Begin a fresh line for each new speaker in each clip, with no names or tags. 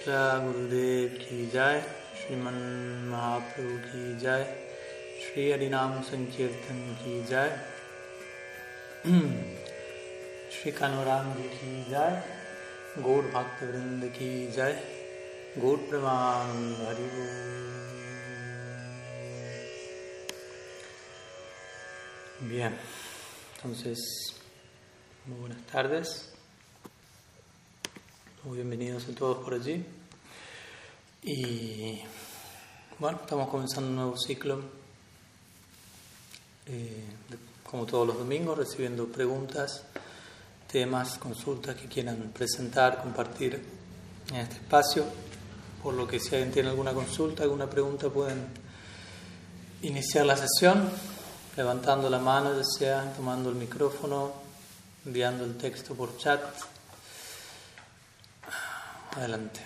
शिला गुरुदेव की जय श्रीमन महाप्रभु की जय श्री हरिनाम संकीर्तन की जय श्री कानूराम जी की जय गौड़ भक्त वृंद की जय गौड़ प्रमाण Hari Bien, entonces, muy buenas tardes. Muy bienvenidos a todos por allí. Y bueno, estamos comenzando un nuevo ciclo, eh, como todos los domingos, recibiendo preguntas, temas, consultas que quieran presentar, compartir en este espacio. Por lo que si alguien tiene alguna consulta, alguna pregunta, pueden iniciar la sesión levantando la mano, ya sea tomando el micrófono, enviando el texto por chat. Adelante.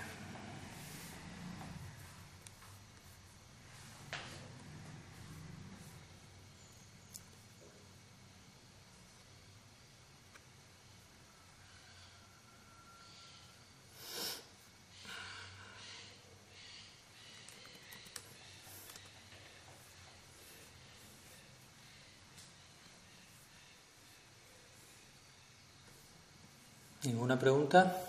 ¿Ninguna pregunta?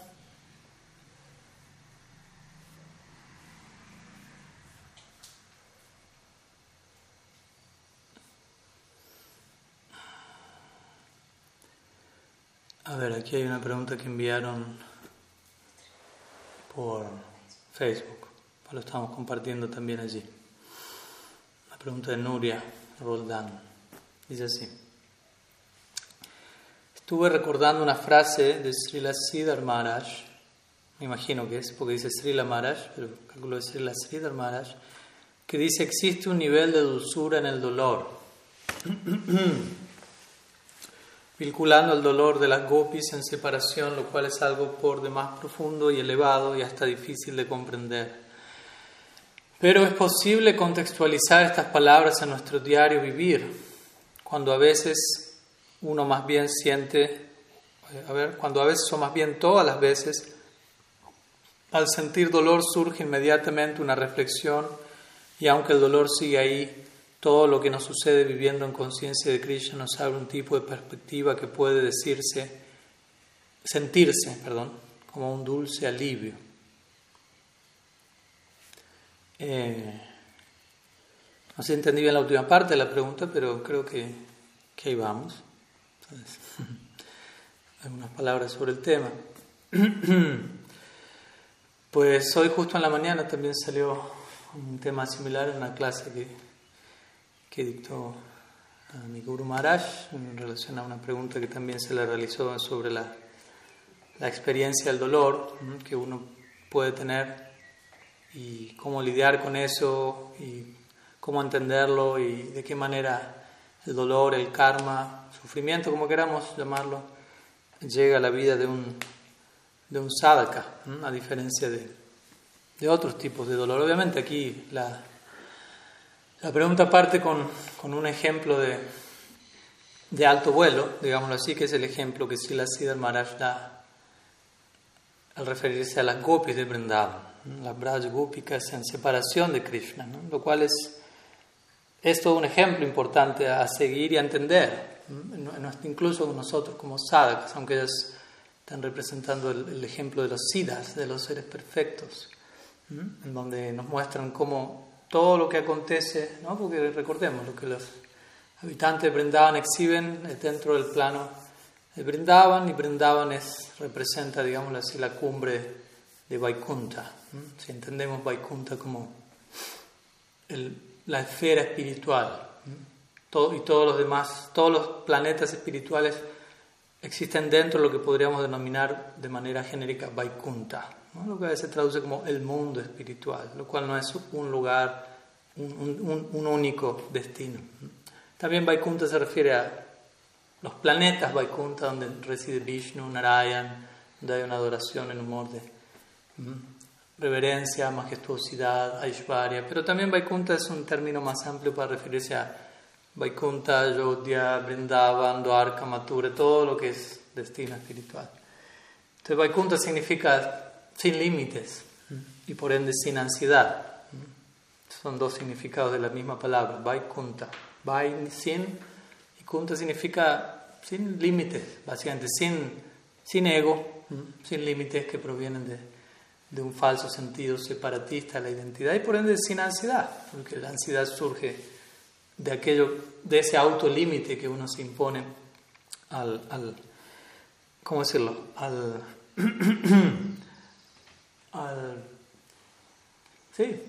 A ver, aquí hay una pregunta que enviaron por Facebook. Lo estamos compartiendo también allí. La pregunta de Nuria Roldán. Dice así. Estuve recordando una frase de Srila Siddhar Maharaj, me imagino que es, porque dice Srila Maharaj, pero calculo es Srila Siddhar Maharaj, que dice existe un nivel de dulzura en el dolor, vinculando el dolor de las gopis en separación, lo cual es algo por demás profundo y elevado y hasta difícil de comprender. Pero es posible contextualizar estas palabras en nuestro diario vivir, cuando a veces uno más bien siente, a ver, cuando a veces o más bien todas las veces, al sentir dolor surge inmediatamente una reflexión y aunque el dolor sigue ahí, todo lo que nos sucede viviendo en conciencia de Krishna nos abre un tipo de perspectiva que puede decirse, sentirse, perdón, como un dulce alivio. Eh, no sé si entendí bien la última parte de la pregunta, pero creo que, que ahí vamos. algunas palabras sobre el tema. Pues hoy justo en la mañana también salió un tema similar en una clase que, que dictó a mi Guru Maharaj en relación a una pregunta que también se le realizó sobre la, la experiencia del dolor que uno puede tener y cómo lidiar con eso y cómo entenderlo y de qué manera el dolor, el karma, sufrimiento, como queramos llamarlo, llega a la vida de un, de un sadhaka, a diferencia de, de, otros tipos de dolor. Obviamente aquí la, la pregunta parte con, con un ejemplo de, de, alto vuelo, digámoslo así, que es el ejemplo que Sila Siddhar Maharaj da al referirse a las gopis de Vrindavan, las Braj Gopikas en separación de Krishna, lo cual es es todo un ejemplo importante a seguir y a entender, incluso nosotros como sadhakas, aunque ellos están representando el, ejemplo de los siddhas, de los seres perfectos, en donde nos muestran cómo todo lo que acontece, ¿no? porque recordemos lo que los habitantes de Brindavan exhiben dentro del plano de Brindavan, y Brindavan es, representa, digamos así, la cumbre de Vaikunta. Si entendemos Vaikunta como el la esfera espiritual. Todo, y todos los demás, todos los planetas espirituales existen dentro de lo que podríamos denominar de manera genérica Vaikunta, lo que a veces se traduce como el mundo espiritual, lo cual no es un lugar, un, un, único destino. También Vaikunta se refiere a los planetas Vaikunta, donde reside Vishnu, Narayan, donde hay una adoración en humor de reverencia, majestuosidad, Aishvarya, pero también Vaikunta es un término más amplio para referirse a Vaikunta, Ayodhya, Vrindavan, Dwarka, Mathura, todo lo que es destino espiritual. Entonces Vaikunta significa sin límites. y por ende sin ansiedad. Son dos significados de la misma palabra, Vaikunta. Vai sin y Kunta significa sin límites, básicamente, sin, sin ego, sin límites que provienen de, de un falso sentido separatista de la identidad y por ende sin ansiedad, porque la ansiedad surge de aquello, de ese autolímite que uno se impone al, al ¿cómo decirlo? Al, al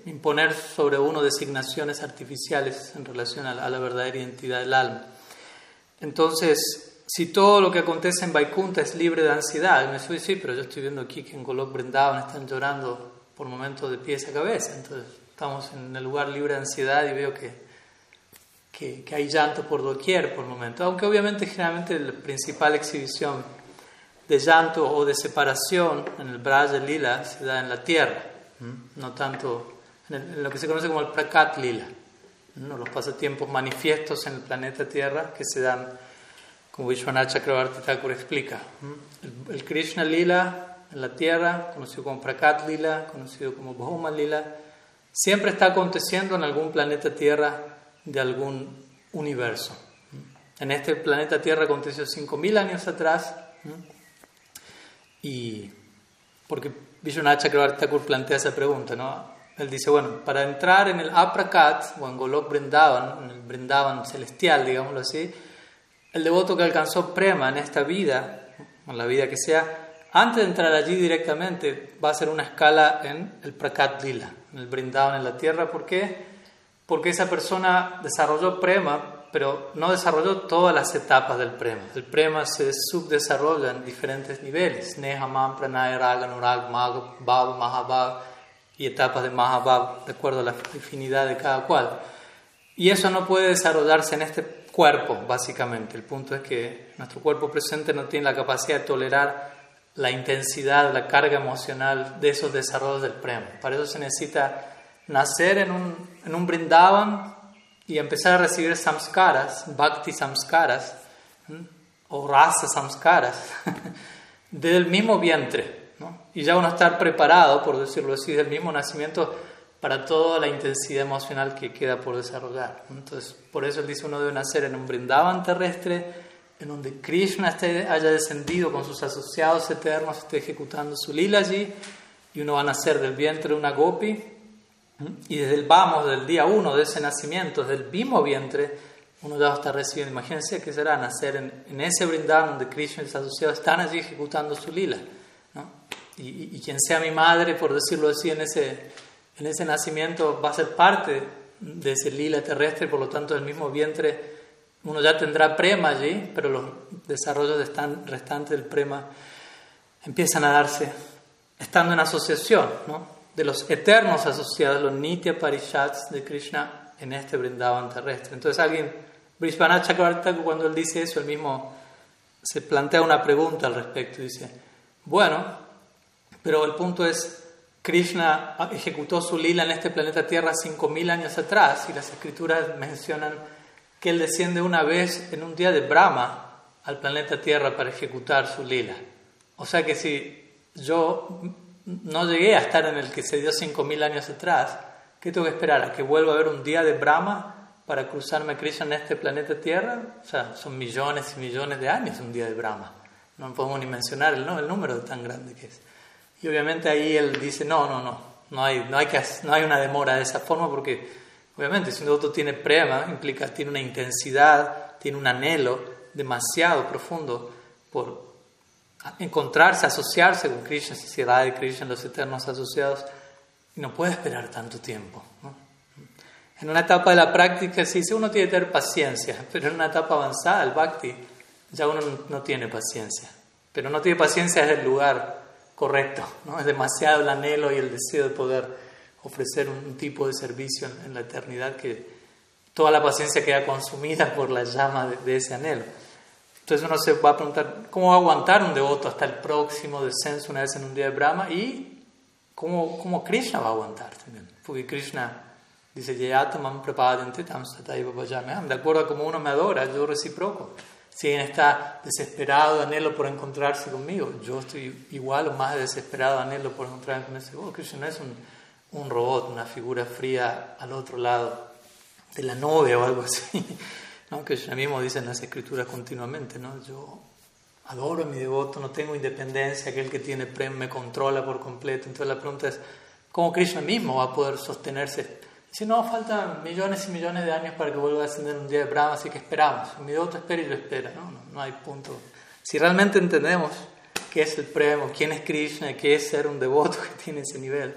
imponer sobre uno designaciones artificiales en relación a la, verdadera identidad del alma. Entonces, si todo lo que acontece en Vaikunta es libre de ansiedad, me soy sí, pero yo estoy viendo aquí que en Golok Brindavan están llorando por momentos de pies a cabeza, entonces estamos en el lugar libre de ansiedad y veo que, que, que hay llanto por doquier por momentos, aunque obviamente generalmente la principal exhibición de llanto o de separación en el Braja Lila se da en la tierra, no tanto en, lo que se conoce como el Prakat Lila, ¿no? los pasatiempos manifiestos en el planeta Tierra que se dan, como Vishwanath Chakravarti Thakur explica. El, Krishna Lila en la tierra, conocido como Prakat Lila, conocido como Bhuma Lila, siempre está aconteciendo en algún planeta Tierra de algún universo. En este planeta Tierra aconteció 5.000 años atrás, y porque Vishwanath Chakravarti Thakur plantea esa pregunta, ¿no? Él dice, bueno, para entrar en el Aprakat o en Golok Brindavan, en el Brindavan celestial, digámoslo así, el devoto que alcanzó prema en esta vida, en la vida que sea, antes de entrar allí directamente va a hacer una escala en el Prakat Lila, en el Brindavan en la tierra. ¿Por qué? Porque esa persona desarrolló prema pero no desarrolló todas las etapas del prema. El prema se subdesarrolla en diferentes niveles, Neha, Pranaya, Raga, Nurag, Bhav, Mahabhav y etapas de Mahabhav, de acuerdo a la afinidad de cada cual. Y eso no puede desarrollarse en este cuerpo, básicamente. El punto es que nuestro cuerpo presente no tiene la capacidad de tolerar la intensidad, la carga emocional de esos desarrollos del prema. Para eso se necesita nacer en un, en un brindavan y empezar a recibir samskaras, bhakti samskaras, o rasa samskaras, del mismo vientre. ¿no? Y ya uno estar preparado, por decirlo así, del mismo nacimiento para toda la intensidad emocional que queda por desarrollar. Entonces, por eso él dice, uno debe nacer en un brindavan terrestre, en donde Krishna esté, haya descendido con sus asociados eternos, esté ejecutando su lila allí, y uno va a nacer del vientre de una gopi, y desde el vamos, del día uno de ese nacimiento, desde el mismo vientre, uno ya está recibiendo. Imagínense que será nacer en, ese Vrindavan donde Krishna y sus asociados están allí ejecutando su lila. ¿no? Y, quien sea mi madre, por decirlo así, en ese, en ese nacimiento va a ser parte de ese lila terrestre, por lo tanto, del mismo vientre uno ya tendrá prema allí, pero los desarrollos restantes del prema empiezan a darse estando en asociación, ¿no? De los eternos asociados, los Nitya Parishats de Krishna en este Vrindavan terrestre. Entonces alguien, Brishvanath Chakravarti, cuando él dice eso, él mismo se plantea una pregunta al respecto. Dice, bueno, pero el punto es, Krishna ejecutó su lila en este planeta Tierra 5.000 años atrás y las escrituras mencionan que él desciende una vez en un día de Brahma al planeta Tierra para ejecutar su lila. O sea que si yo no llegué a estar en el que se dio 5.000 años atrás. ¿Qué tengo que esperar? ¿A que vuelva a haber un día de Brahma para cruzarme Krishna en este planeta Tierra? O sea, son millones y millones de años un día de Brahma. No podemos ni mencionar el, el número tan grande que es. Y obviamente ahí él dice, no, no, no, no hay, no hay, que, no hay una demora de esa forma porque obviamente si un devoto tiene prema, implica, tiene una intensidad, tiene un anhelo demasiado profundo por, encontrarse, asociarse con Krishna, si da de Krishna, los eternos asociados, y no puede esperar tanto tiempo. En una etapa de la práctica sí, uno tiene que tener paciencia, pero en una etapa avanzada, el bhakti, ya uno no tiene paciencia. Pero no tiene paciencia desde el lugar correcto, ¿no? es demasiado el anhelo y el deseo de poder ofrecer un, tipo de servicio en, la eternidad que toda la paciencia queda consumida por la llama de ese anhelo. Entonces uno se va a preguntar, ¿cómo va a aguantar un devoto hasta el próximo descenso una vez en un día de Brahma? Y ¿cómo, cómo Krishna va a aguantar también? Porque Krishna dice, de acuerdo a cómo uno me adora, yo reciproco. Si alguien está desesperado, anhelo por encontrarse conmigo, yo estoy igual o más desesperado, anhelo por encontrarme con ese Krishna no es un, un robot, una figura fría al otro lado de la nube o algo así. ¿No? Krishna mismo dice en las escrituras continuamente, ¿no? yo adoro a mi devoto, no tengo independencia, aquel que tiene prem me controla por completo. Entonces la pregunta es, ¿cómo Krishna mismo va a poder sostenerse? Dice, no, faltan millones y millones de años para que vuelva a ascender un día de Brahma, así que esperamos. Mi devoto espera y lo espera, ¿no? No, hay punto. Si realmente entendemos qué es el prem, quién es Krishna, qué es ser un devoto que tiene ese nivel,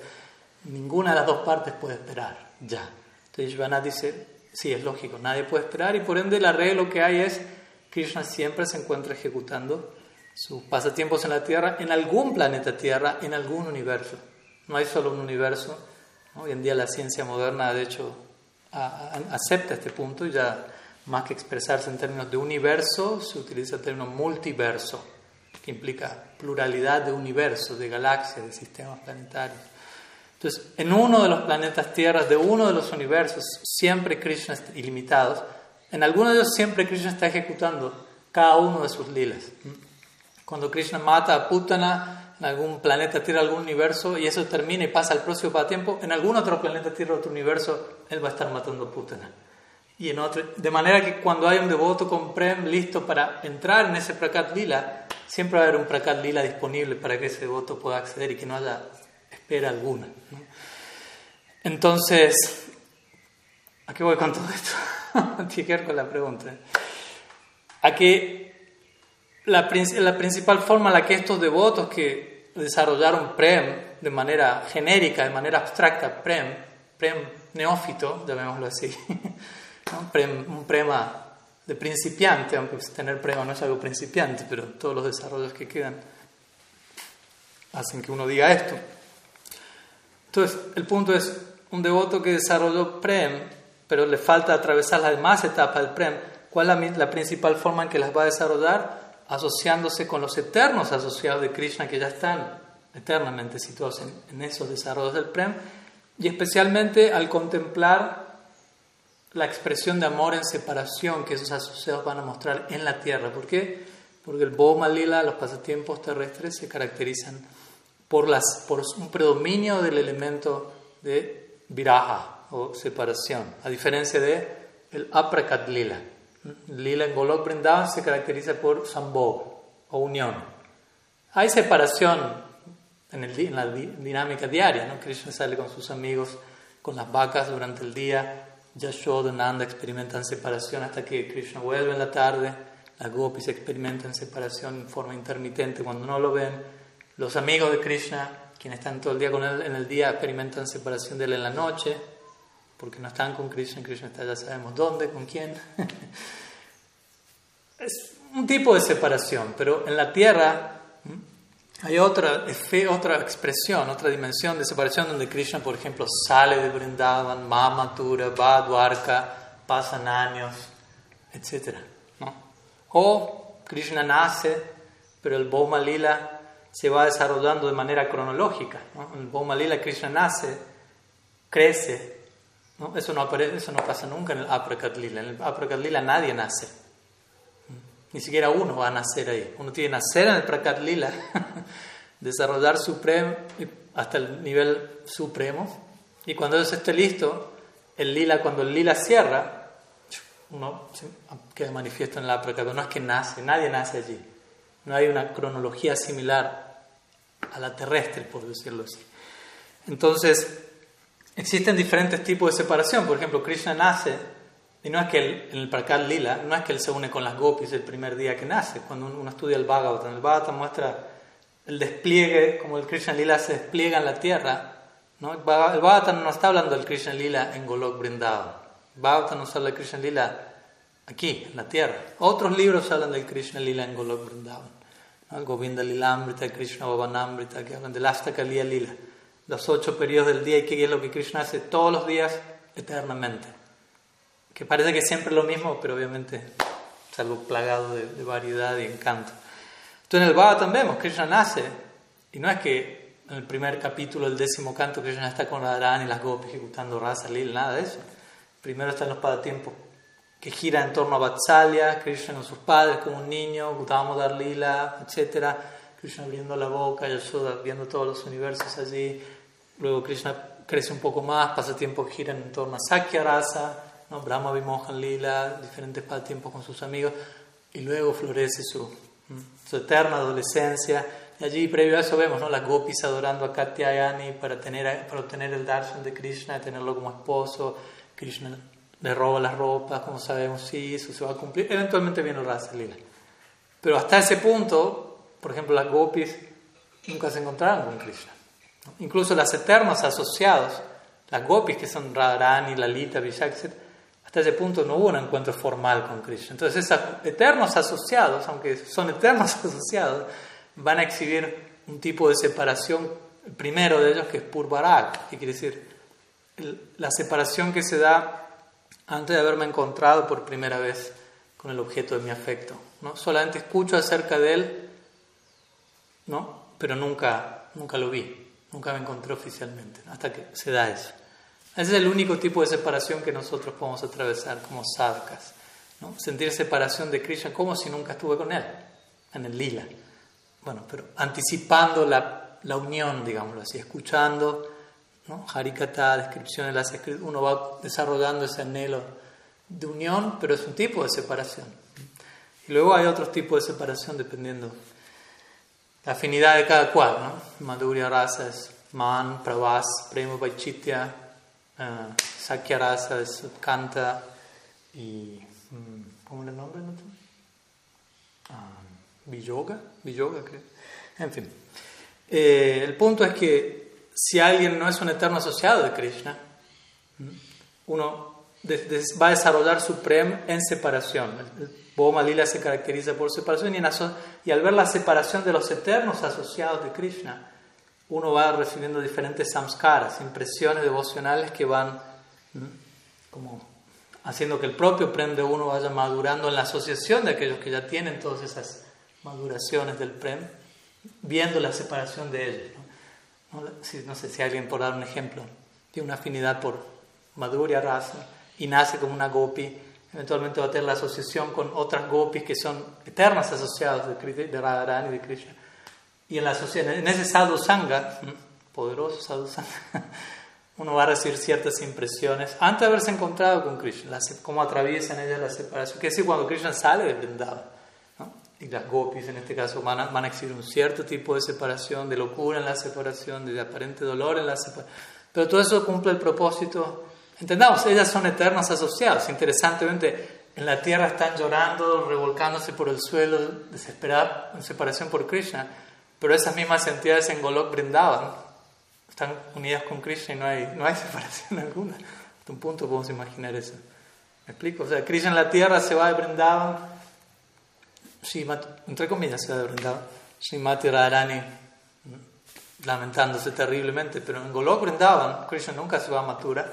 ninguna de las dos partes puede esperar, ya. Entonces Ivana dice, sí, es lógico, nadie puede esperar y por ende la regla lo que hay es Krishna siempre se encuentra ejecutando sus pasatiempos en la Tierra, en algún planeta Tierra, en algún universo. No hay solo un universo. Hoy en día la ciencia moderna, de hecho, acepta este punto y ya más que expresarse en términos de universo, se utiliza el término multiverso, que implica pluralidad de universos, de galaxias, de sistemas planetarios. Entonces, en uno de los planetas Tierra, de uno de los universos, siempre Krishna ilimitados, en algunos de ellos siempre Krishna está ejecutando cada uno de sus lilas. Cuando Krishna mata a Putana en algún planeta Tierra, algún universo, y eso termina y pasa al próximo tiempo, en algún otro planeta Tierra, otro universo, él va a estar matando a Putana. Y en otro, de manera que cuando hay un devoto con Prem listo para entrar en ese Prakat Lila, siempre va a haber un Prakat Lila disponible para que ese devoto pueda acceder y que no haya espera alguna. Entonces, ¿a qué voy con todo esto? que ver con la pregunta. Aquí la, la principal forma en la que estos devotos que desarrollaron Prem de manera genérica, de manera abstracta, Prem, Prem neófito, llamémoslo así, un prema de principiante, aunque tener prema no es algo principiante, pero todos los desarrollos que quedan hacen que uno diga esto. Entonces, el punto es, un devoto que desarrolló Prem pero le falta atravesar las demás etapas del Prem. ¿Cuál es la, principal forma en que las va a desarrollar? Asociándose con los eternos asociados de Krishna que ya están eternamente situados en, esos desarrollos del Prem, y especialmente al contemplar la expresión de amor en separación que esos asociados van a mostrar en la tierra. ¿Por qué? Porque el Bhoma Lila, los pasatiempos terrestres, se caracterizan por, las, por un predominio del elemento de viraha, o separación, a diferencia de el aprakat lila. Lila en Golok Vrindavan se caracteriza por sambhog o unión. Hay separación en, el, en la dinámica diaria, ¿no? Krishna sale con sus amigos, con las vacas durante el día, Yashoda, Nanda experimentan separación hasta que Krishna vuelve en la tarde, las gopis experimentan separación en forma intermitente cuando no lo ven, los amigos de Krishna, quienes están todo el día con él en el día, experimentan separación de él en la noche, porque no están con Krishna, Krishna está ya sabemos dónde, con quién. es un tipo de separación, pero en la tierra hay otra, otra expresión, otra dimensión de separación donde Krishna, por ejemplo, sale de Vrindavan, Mamatura, va a Dwarka, pasan años, etc. O Krishna nace, pero el Bhoma Lila se va desarrollando de manera cronológica. ¿no? El Bhoma Lila, Krishna nace, crece, eso, no aparece, eso no pasa nunca en el Aprakat Lila. En el Aprakat Lila nadie nace. Ni siquiera uno va a nacer ahí. Uno tiene que nacer en el Prakat Lila, desarrollar supremo hasta el nivel supremo. Y cuando eso esté listo, el lila, cuando el lila cierra, uno queda manifiesto en el Aprakat. No es que nace, nadie nace allí. No hay una cronología similar a la terrestre, por decirlo así. Entonces, Existen diferentes tipos de separación. Por ejemplo, Krishna nace, y no es que él, en el Prakal Lila, no es que él se une con las gopis el primer día que nace. Cuando uno estudia el Bhagavatam, el Bhagavatam muestra el despliegue, como el Krishna Lila se despliega en la tierra. ¿no? El Bhagavatam no está hablando del Krishna Lila en Golok Vrindavan. El Bhagavatam nos habla del Krishna Lila aquí, en la tierra. Otros libros hablan del Krishna Lila en Golok Vrindavan. ¿no? Govinda Lilamrita, el Krishna Bhavanamrita, que hablan del Astakaliya Lila los ocho periodos del día y qué es lo que Krishna hace todos los días eternamente. Que parece que es siempre lo mismo, pero obviamente es algo plagado de, variedad y encanto. Entonces en el Bhagavatam vemos, Krishna nace, y no es que en el primer capítulo, el décimo canto, Krishna está con Radharani y las gopis ejecutando rasa, lil, nada de eso. Primero están los pasatiempos que gira en torno a Vatsalya, Krishna con sus padres como un niño, Dar Lila, etc. Krishna abriendo la boca, Yashoda viendo todos los universos allí. Luego Krishna crece un poco más, pasa tiempo gira en torno a Sakya Rasa, ¿no? Brahma Vimohan Lila, diferentes pasatiempos con sus amigos. Y luego florece su, su eterna adolescencia. Y allí, previo a eso, vemos ¿no? las gopis adorando a Katyayani para, tener, para obtener el darshan de Krishna, tenerlo como esposo. Krishna le roba las ropas, como sabemos, sí, eso se va a cumplir. Eventualmente viene Rasa Lila. Pero hasta ese punto, por ejemplo, las gopis nunca se encontraron con Krishna. Incluso las eternos asociados, las gopis que son Radharani, Lalita, Vishak, hasta ese punto no hubo un encuentro formal con Krishna. Entonces, esos eternos asociados, aunque son eternos asociados, van a exhibir un tipo de separación, el primero de ellos que es Purvarak, que quiere decir la separación que se da antes de haberme encontrado por primera vez con el objeto de mi afecto. ¿no? Solamente escucho acerca de él, ¿no? pero nunca, nunca lo vi, nunca me encontré oficialmente, hasta que se da eso. Ese es el único tipo de separación que nosotros podemos atravesar como sadhakas. ¿no? Sentir separación de Krishna como si nunca estuve con él, en el lila. Bueno, pero anticipando la, la unión, digámoslo así, escuchando ¿no? Harikata, descripciones de las escrituras, uno va desarrollando ese anhelo de unión, pero es un tipo de separación. Y luego hay otros tipos de separación dependiendo la afinidad de cada cual. ¿no? Madhurya Rasa es Man, Pravas, Prema Vaichitya, uh, Sakya Rasa es Kanta y. Mm, ¿Cómo le nombre? No? Um, Viyoga creo. En fin. Eh, el punto es que si alguien no es un eterno asociado de Krishna, uno va a desarrollar su prem en separación. El Boma Lila se caracteriza por separación y, al ver la separación de los eternos asociados de Krishna, uno va recibiendo diferentes samskaras, impresiones devocionales que van como haciendo que el propio prem de uno vaya madurando en la asociación de aquellos que ya tienen todas esas maduraciones del prem, viendo la separación de ellos. No, sé si alguien, por dar un ejemplo, tiene una afinidad por Madhurya Rasa y nace como una gopi, eventualmente va a tener la asociación con otras gopis que son eternas asociadas de, de Radharani y de Krishna. Y en, la en ese sadhu sangha, poderoso sadhu sangha, uno va a recibir ciertas impresiones antes de haberse encontrado con Krishna, cómo atraviesa en ella la separación. Que es cuando Krishna sale de Vrindavan y las gopis en este caso van a, van a exhibir un cierto tipo de separación, de locura en la separación, de aparente dolor en la separación. Pero todo eso cumple el propósito. Entendamos, ellas son eternas asociadas. Interesantemente, en la tierra están llorando, revolcándose por el suelo, desesperadas en separación por Krishna. Pero esas mismas entidades en Golok brindaban. Están unidas con Krishna y no hay, no hay separación alguna. Hasta un punto podemos imaginar eso. ¿Me explico? O sea, Krishna en la tierra se va de Brindavan entre comillas, se ha brindado, Srimati Radharani lamentándose terriblemente, pero en Golok brindaban, Krishna nunca se va a Mathura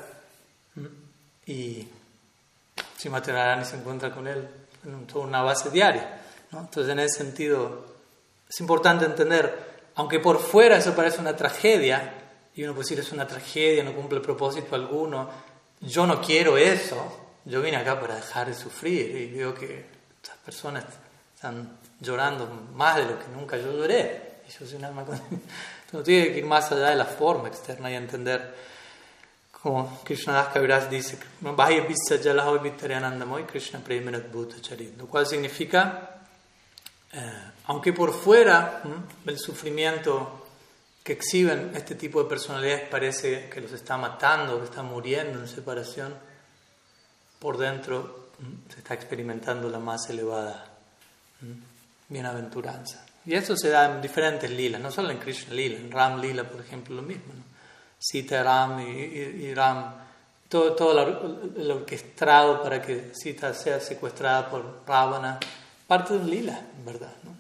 y Srimati Radharani se encuentra con él en toda una base diaria. Entonces, en ese sentido, es importante entender, aunque por fuera eso parece una tragedia, y uno puede decir es una tragedia, no cumple propósito alguno, yo no quiero eso, yo vine acá para dejar de sufrir y veo que estas personas están llorando más de lo que nunca. Yo lloré. Y yo soy un alma Entonces tiene que ir más allá de la forma externa y entender, como Krishnadas Kaviraj dice, Krishna Lo cual significa, eh, aunque por fuera el sufrimiento que exhiben este tipo de personalidades parece que los está matando, que están muriendo en separación, por dentro se está experimentando la más elevada bienaventuranza. Y eso se da en diferentes lilas, no solo en Krishna Lila, en Ram Lila, por ejemplo, lo mismo. ¿no? Sita, Ram y, Ram, todo, todo el orquestado para que Sita sea secuestrada por Ravana, parte de un lila, en verdad. ¿no?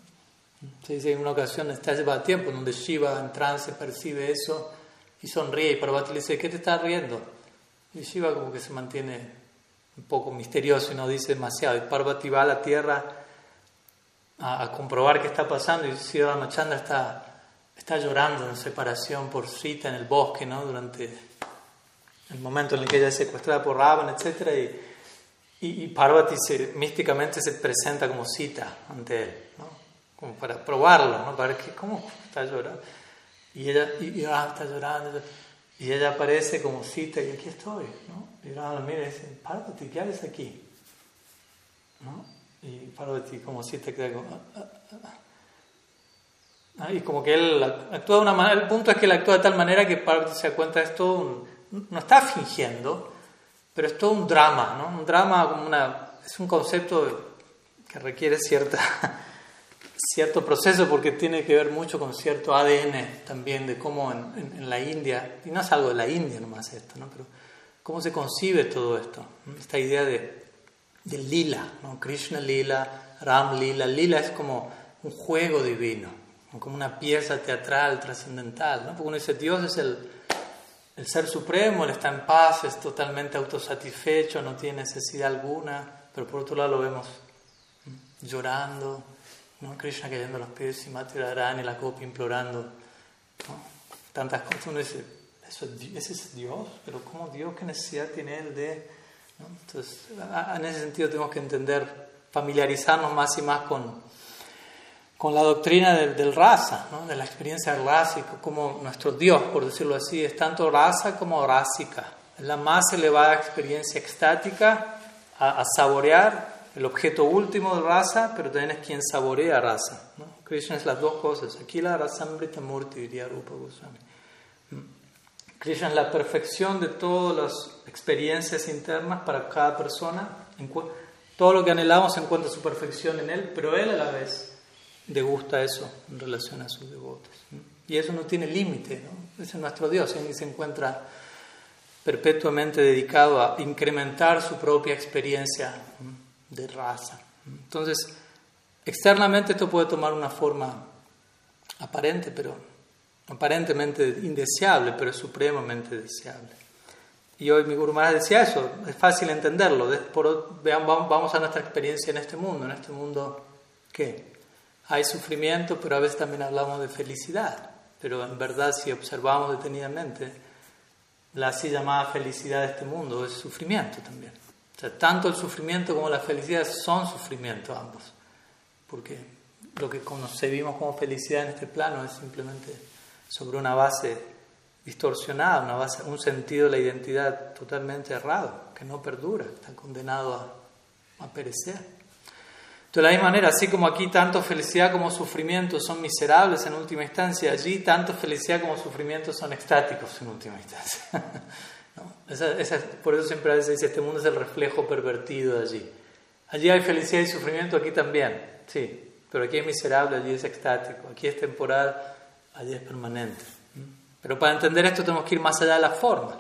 Se dice en una ocasión, está llevado tiempo, donde Shiva en trance percibe eso y sonríe, y Parvati le dice, ¿qué te estás riendo? Y Shiva como que se mantiene un poco misterioso y no dice demasiado. Y Parvati va a la tierra a, comprobar qué está pasando y Sri Ramachandra está, está llorando en separación por Sita en el bosque, ¿no? Durante el momento en el que ella es secuestrada por Ravan, etc. y, Parvati se, místicamente se presenta como cita ante él, ¿no? como para probarlo, ¿no? para ver que, cómo está llorando. Y ella y, ah, está llorando. Y ella aparece como cita y aquí estoy. ¿no? Y Rama mira y dice, Parvati, ¿qué haces aquí? ¿No? Y Parvati como cita queda como... Ah, ah, ah, y como que él actúa de una manera, el punto es que él actúa de tal manera que Parvati se da cuenta esto, no está fingiendo, pero es todo un drama, ¿no? Un drama como una, es un concepto que requiere cierta, cierto proceso porque tiene que ver mucho con cierto ADN también de cómo en, la India, y no es algo de la India nomás esto, ¿no? Pero cómo se concibe todo esto, esta idea de, de lila, ¿no? Krishna lila, Ram lila, lila es como un juego divino, como una pieza teatral trascendental, ¿no? Porque uno dice, Dios es el el ser supremo, él está en paz, es totalmente autosatisfecho, no tiene necesidad alguna, pero por otro lado lo vemos llorando, ¿no? Krishna cayendo a los pies y Mati y la copa implorando tantas cosas. Uno dice, ¿Eso, ¿ese es Dios? Pero ¿cómo Dios qué necesidad tiene él de...? Entonces, en ese sentido tenemos que entender, familiarizarnos más y más con, con la doctrina del, del rasa, ¿no? de la experiencia rásica, como nuestro Dios, por decirlo así, es tanto rasa como rásica. Es la más elevada experiencia extática a, saborear el objeto último del rasa, pero también es quien saborea rasa. ¿no? Krishna es las dos cosas. Aquí la rasamrita murti, diría Rupa Goswami. Krishna es la perfección de todas las experiencias internas para cada persona. Todo lo que anhelamos encuentra su perfección en él, pero él a la vez le gusta eso en relación a sus devotos. Y eso no tiene límite, ¿no? Ese es nuestro Dios, y se encuentra perpetuamente dedicado a incrementar su propia experiencia de raza. Entonces, externamente esto puede tomar una forma aparente, pero aparentemente indeseable, pero supremamente deseable. Y hoy mi Guru Maharaj decía eso, es fácil entenderlo. vamos a nuestra experiencia en este mundo, en este mundo, ¿qué? hay sufrimiento, pero a veces también hablamos de felicidad. Pero en verdad, si observamos detenidamente, la así llamada felicidad de este mundo es sufrimiento también. O sea, tanto el sufrimiento como la felicidad son sufrimiento ambos. Porque lo que concebimos como felicidad en este plano es simplemente sobre una base distorsionada, una base, un sentido de la identidad totalmente errado, que no perdura, está condenado a, perecer. De la misma manera, así como aquí tanto felicidad como sufrimiento son miserables en última instancia, allí tanto felicidad como sufrimiento son estáticos en última instancia. por eso siempre a veces dice, este mundo es el reflejo pervertido de allí. Allí hay felicidad y sufrimiento, aquí también, sí, pero aquí es miserable, allí es estático, aquí es temporal, allí es permanente. Pero para entender esto tenemos que ir más allá de la forma,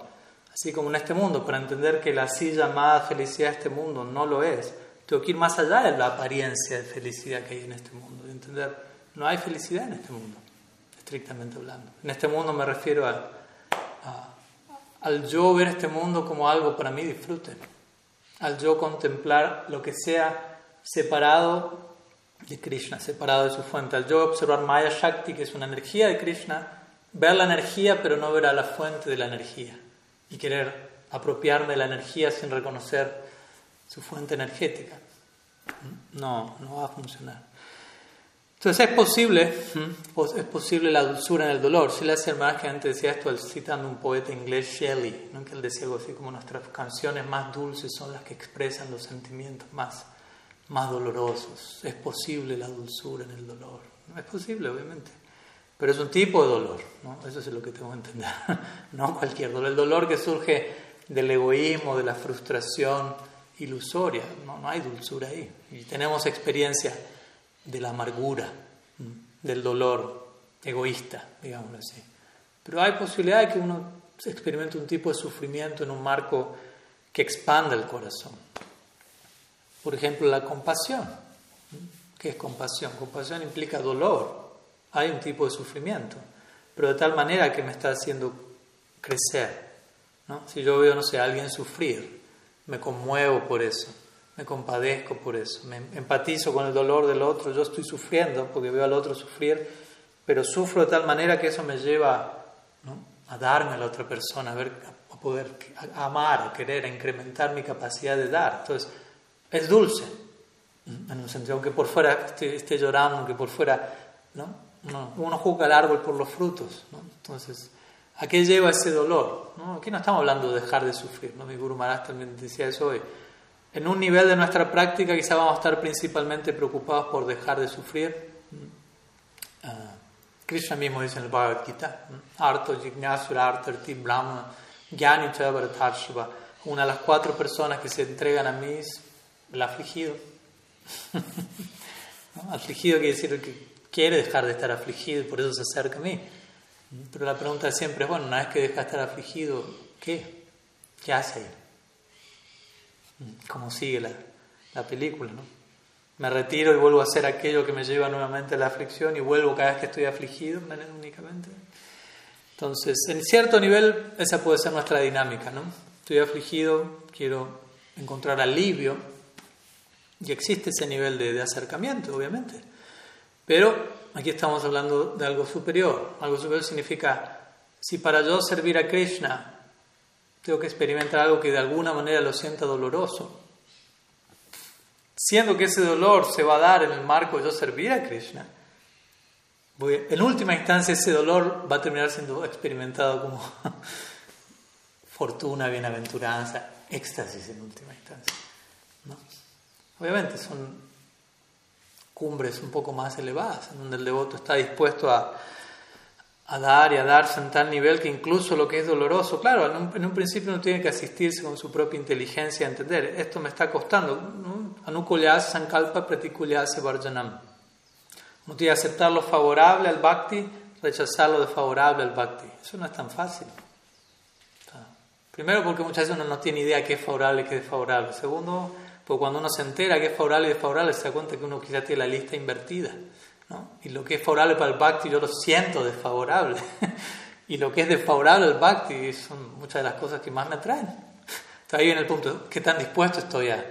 así como en este mundo, para entender que la así llamada felicidad de este mundo no lo es tengo que ir más allá de la apariencia de felicidad que hay en este mundo, de entender, no hay felicidad en este mundo, estrictamente hablando. En este mundo me refiero a, al yo ver este mundo como algo para mí disfrute, al yo contemplar lo que sea separado de Krishna, separado de su fuente, al yo observar Maya Shakti, que es una energía de Krishna, ver la energía pero no ver a la fuente de la energía y querer apropiarme de la energía sin reconocer su fuente energética. No, no va a funcionar. Entonces es posible, es posible la dulzura en el dolor. Si hace más que antes decía esto citando un poeta inglés, Shelley, ¿no? que él decía algo así como nuestras canciones más dulces son las que expresan los sentimientos más, más dolorosos. Es posible la dulzura en el dolor. No es posible, obviamente. Pero es un tipo de dolor, ¿no? eso es lo que tengo que entender. no cualquier dolor. El dolor que surge del egoísmo, de la frustración, ilusoria, no, no hay dulzura ahí. Y tenemos experiencia de la amargura, del dolor egoísta, digámoslo así. Pero hay posibilidad de que uno experimente un tipo de sufrimiento en un marco que expanda el corazón. Por ejemplo, la compasión. ¿Qué es compasión? Compasión implica dolor. Hay un tipo de sufrimiento, pero de tal manera que me está haciendo crecer. ¿no? Si yo veo, no sé, a alguien sufrir, me conmuevo por eso, me compadezco por eso, me empatizo con el dolor del otro, yo estoy sufriendo porque veo al otro sufrir, pero sufro de tal manera que eso me lleva a darme a la otra persona, a, ver, a poder amar, a querer, a incrementar mi capacidad de dar. Entonces, es dulce, en un sentido, aunque por fuera esté, llorando, aunque por fuera, ¿no? Uno, uno juzga al árbol por los frutos, ¿no? Entonces, ¿a qué lleva ese dolor? ¿no? Aquí no estamos hablando de dejar de sufrir, ¿no? Mi Guru Maharaj también decía eso hoy. En un nivel de nuestra práctica quizá vamos a estar principalmente preocupados por dejar de sufrir. Uh, Krishna mismo dice en el Bhagavad Gita, Arto Jignasura Artarti Brahma Gyani Una de las cuatro personas que se entregan a mí el afligido. Afligido quiere decir que quiere dejar de estar afligido y por eso se acerca a mí. Pero la pregunta siempre es, bueno, una vez que deja de estar afligido, ¿qué? ¿Qué hace ahí? ¿Cómo sigue la, la película? ¿no? Me retiro y vuelvo a hacer aquello que me lleva nuevamente a la aflicción y vuelvo cada vez que estoy afligido únicamente. Entonces, en cierto nivel, esa puede ser nuestra dinámica, ¿no? Estoy afligido, quiero encontrar alivio, y existe ese nivel de, de acercamiento, obviamente. Pero aquí estamos hablando de algo superior. Algo superior significa, si para yo servir a Krishna tengo que experimentar algo que de alguna manera lo sienta doloroso, siendo que ese dolor se va a dar en el marco de yo servir a Krishna, en última instancia ese dolor va a terminar siendo experimentado como fortuna, bienaventuranza, éxtasis en última instancia. Obviamente son cumbres un poco más elevadas, en donde el devoto está dispuesto a, a dar y a darse en tal nivel que incluso lo que es doloroso, claro, en un, principio uno tiene que asistirse con su propia inteligencia a entender, esto me está costando, anukulyas sankalpa pratikulyas varjanam. Uno tiene que aceptar lo favorable al bhakti, rechazar lo desfavorable al bhakti. Eso no es tan fácil. Primero porque muchas veces uno no tiene idea qué es favorable y qué es desfavorable. Segundo, porque cuando uno se entera que es favorable y desfavorable, se da cuenta que uno quizá tiene la lista invertida. ¿no? Y lo que es favorable para el bhakti yo lo siento desfavorable. y lo que es desfavorable al bhakti son muchas de las cosas que más me atraen. Está ahí en el punto, ¿qué tan dispuesto estoy a,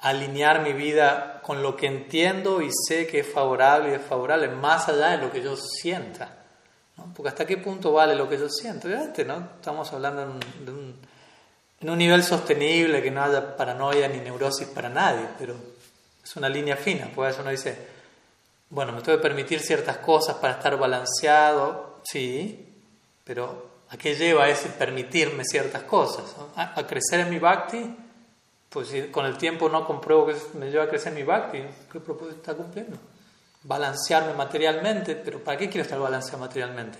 alinear mi vida con lo que entiendo y sé que es favorable y desfavorable, más allá de lo que yo sienta? ¿no? Porque hasta qué punto vale lo que yo siento. Obviamente, ¿no? Estamos hablando de un en un nivel sostenible, que no haya paranoia ni neurosis para nadie, pero es una línea fina, pues eso uno dice, bueno, me tengo que permitir ciertas cosas para estar balanceado, sí, pero ¿a qué lleva ese permitirme ciertas cosas? ¿A, crecer en mi bhakti? Pues si con el tiempo no compruebo que me lleva a crecer mi bhakti, ¿qué propósito está cumpliendo? Balancearme materialmente, pero ¿para qué quiero estar balanceado materialmente?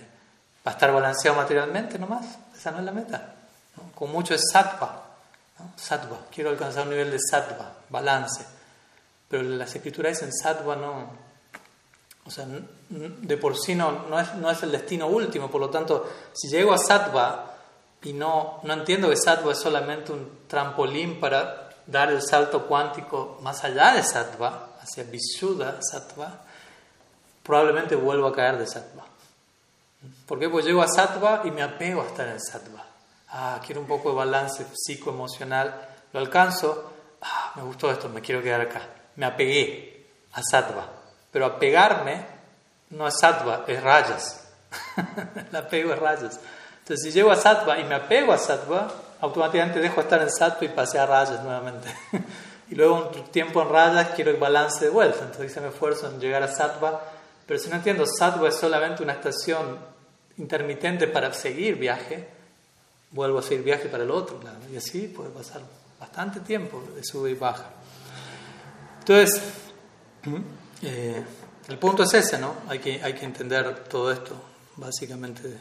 ¿Para estar balanceado materialmente nomás? Esa no es la meta. Con mucho es sattva. Sattva. Quiero alcanzar un nivel de sattva, balance. Pero las escrituras dicen sattva no. O sea, de por sí no, no, es, no es el destino último. Por lo tanto, si llego a sattva y no, no entiendo que sattva es solamente un trampolín para dar el salto cuántico más allá de sattva, hacia Vishuddha sattva, probablemente vuelvo a caer de sattva. ¿Por qué? Pues llego a sattva y me apego a estar en sattva ah, quiero un poco de balance psicoemocional, lo alcanzo, ah, me gustó esto, me quiero quedar acá. Me apegué a sattva, pero apegarme no es sattva, es rayas. El apego es rayas. Entonces, si llego a sattva y me apego a sattva, automáticamente dejo de estar en sattva y pasé a rayas nuevamente. y luego un tiempo en rayas quiero el balance de vuelta. Entonces, me esfuerzo en llegar a sattva. Pero si no entiendo, sattva es solamente una estación intermitente para seguir viaje vuelvo a seguir viaje para el otro, y así puede pasar bastante tiempo de sube y baja. Entonces, eh, el punto es ese, ¿no? Hay que, hay que entender todo esto, básicamente.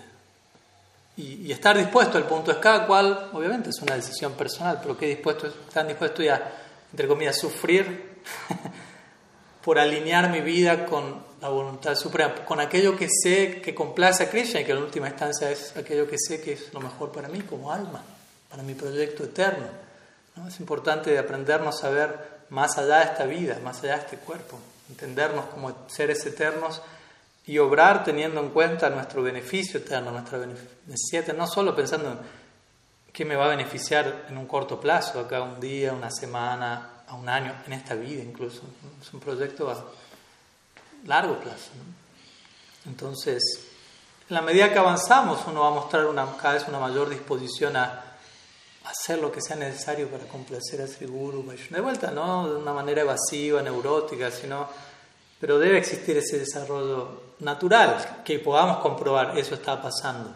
Y, y, estar dispuesto, el punto es cada cual, obviamente es una decisión personal, pero que dispuesto, están dispuestos ya, entre comillas, sufrir por alinear mi vida con la voluntad suprema, con aquello que sé que complace a Krishna y que en última instancia es aquello que sé que es lo mejor para mí como alma, para mi proyecto eterno. ¿no? Es importante aprendernos a ver más allá de esta vida, más allá de este cuerpo, entendernos como seres eternos y obrar teniendo en cuenta nuestro beneficio eterno, nuestra necesidad, no solo pensando en qué me va a beneficiar en un corto plazo, acá un día, una semana, a un año, en esta vida incluso. Es un proyecto largo plazo. Entonces, en la medida que avanzamos, uno va a mostrar una, cada vez una mayor disposición a, hacer lo que sea necesario para complacer a Sri Guru De vuelta, no de una manera evasiva, neurótica, sino. Pero debe existir ese desarrollo natural, que podamos comprobar eso está pasando,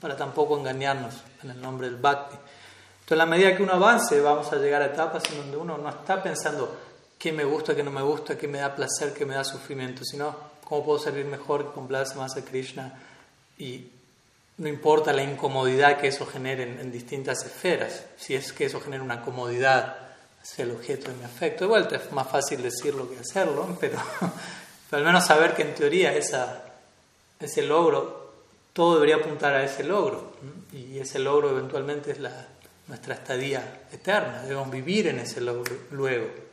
para tampoco engañarnos en el nombre del Bhakti. Entonces, en la medida que uno avance, vamos a llegar a etapas en donde uno no está pensando qué me gusta, qué no me gusta, qué me da placer, qué me da sufrimiento, sino cómo puedo servir mejor, complacer más a Krishna y no importa la incomodidad que eso genere en, distintas esferas, si es que eso genera una comodidad hacia el objeto de mi afecto. De vuelta, es más fácil decirlo que hacerlo, pero, al menos saber que en teoría esa, ese logro, todo debería apuntar a ese logro, y ese logro eventualmente es la, nuestra estadía eterna, debemos vivir en ese logro luego.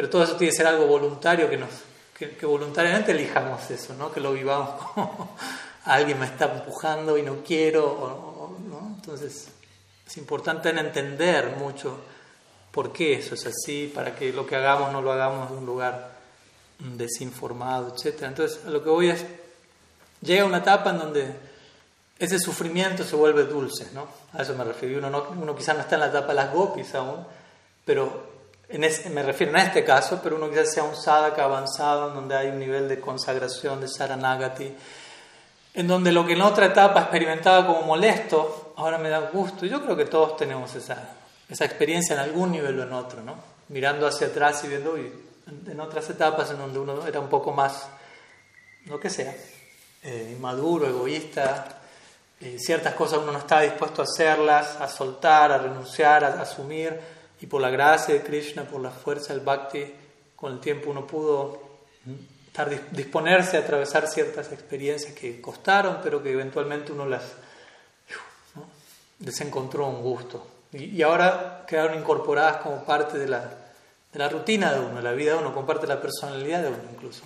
Pero todo eso tiene que ser algo voluntario, que, nos, que, voluntariamente elijamos eso, ¿no? que lo vivamos como alguien me está empujando y no quiero, ¿no? Entonces es importante entender mucho por qué eso es así, para que lo que hagamos no lo hagamos de un lugar desinformado, etc. Entonces a lo que voy es, llega una etapa en donde ese sufrimiento se vuelve dulce, ¿no? A eso me refiero. Uno, no, quizás no está en la etapa de las gopis aún, pero me refiero en este caso, pero uno quizás sea un sadhaka avanzado en donde hay un nivel de consagración, de saranagati, en donde lo que en otra etapa experimentaba como molesto, ahora me da gusto. Yo creo que todos tenemos esa, esa experiencia en algún nivel o en otro, ¿no? Mirando hacia atrás y viendo, en otras etapas en donde uno era un poco más, lo que sea, eh, inmaduro, egoísta, eh, ciertas cosas uno no estaba dispuesto a hacerlas, a soltar, a renunciar, a, asumir, y por la gracia de Krishna, por la fuerza del bhakti, con el tiempo uno pudo disponerse a atravesar ciertas experiencias que costaron, pero que eventualmente uno las les encontró un gusto. Y, ahora quedaron incorporadas como parte de la, de la rutina de uno, de la vida de uno, como parte de la personalidad de uno incluso.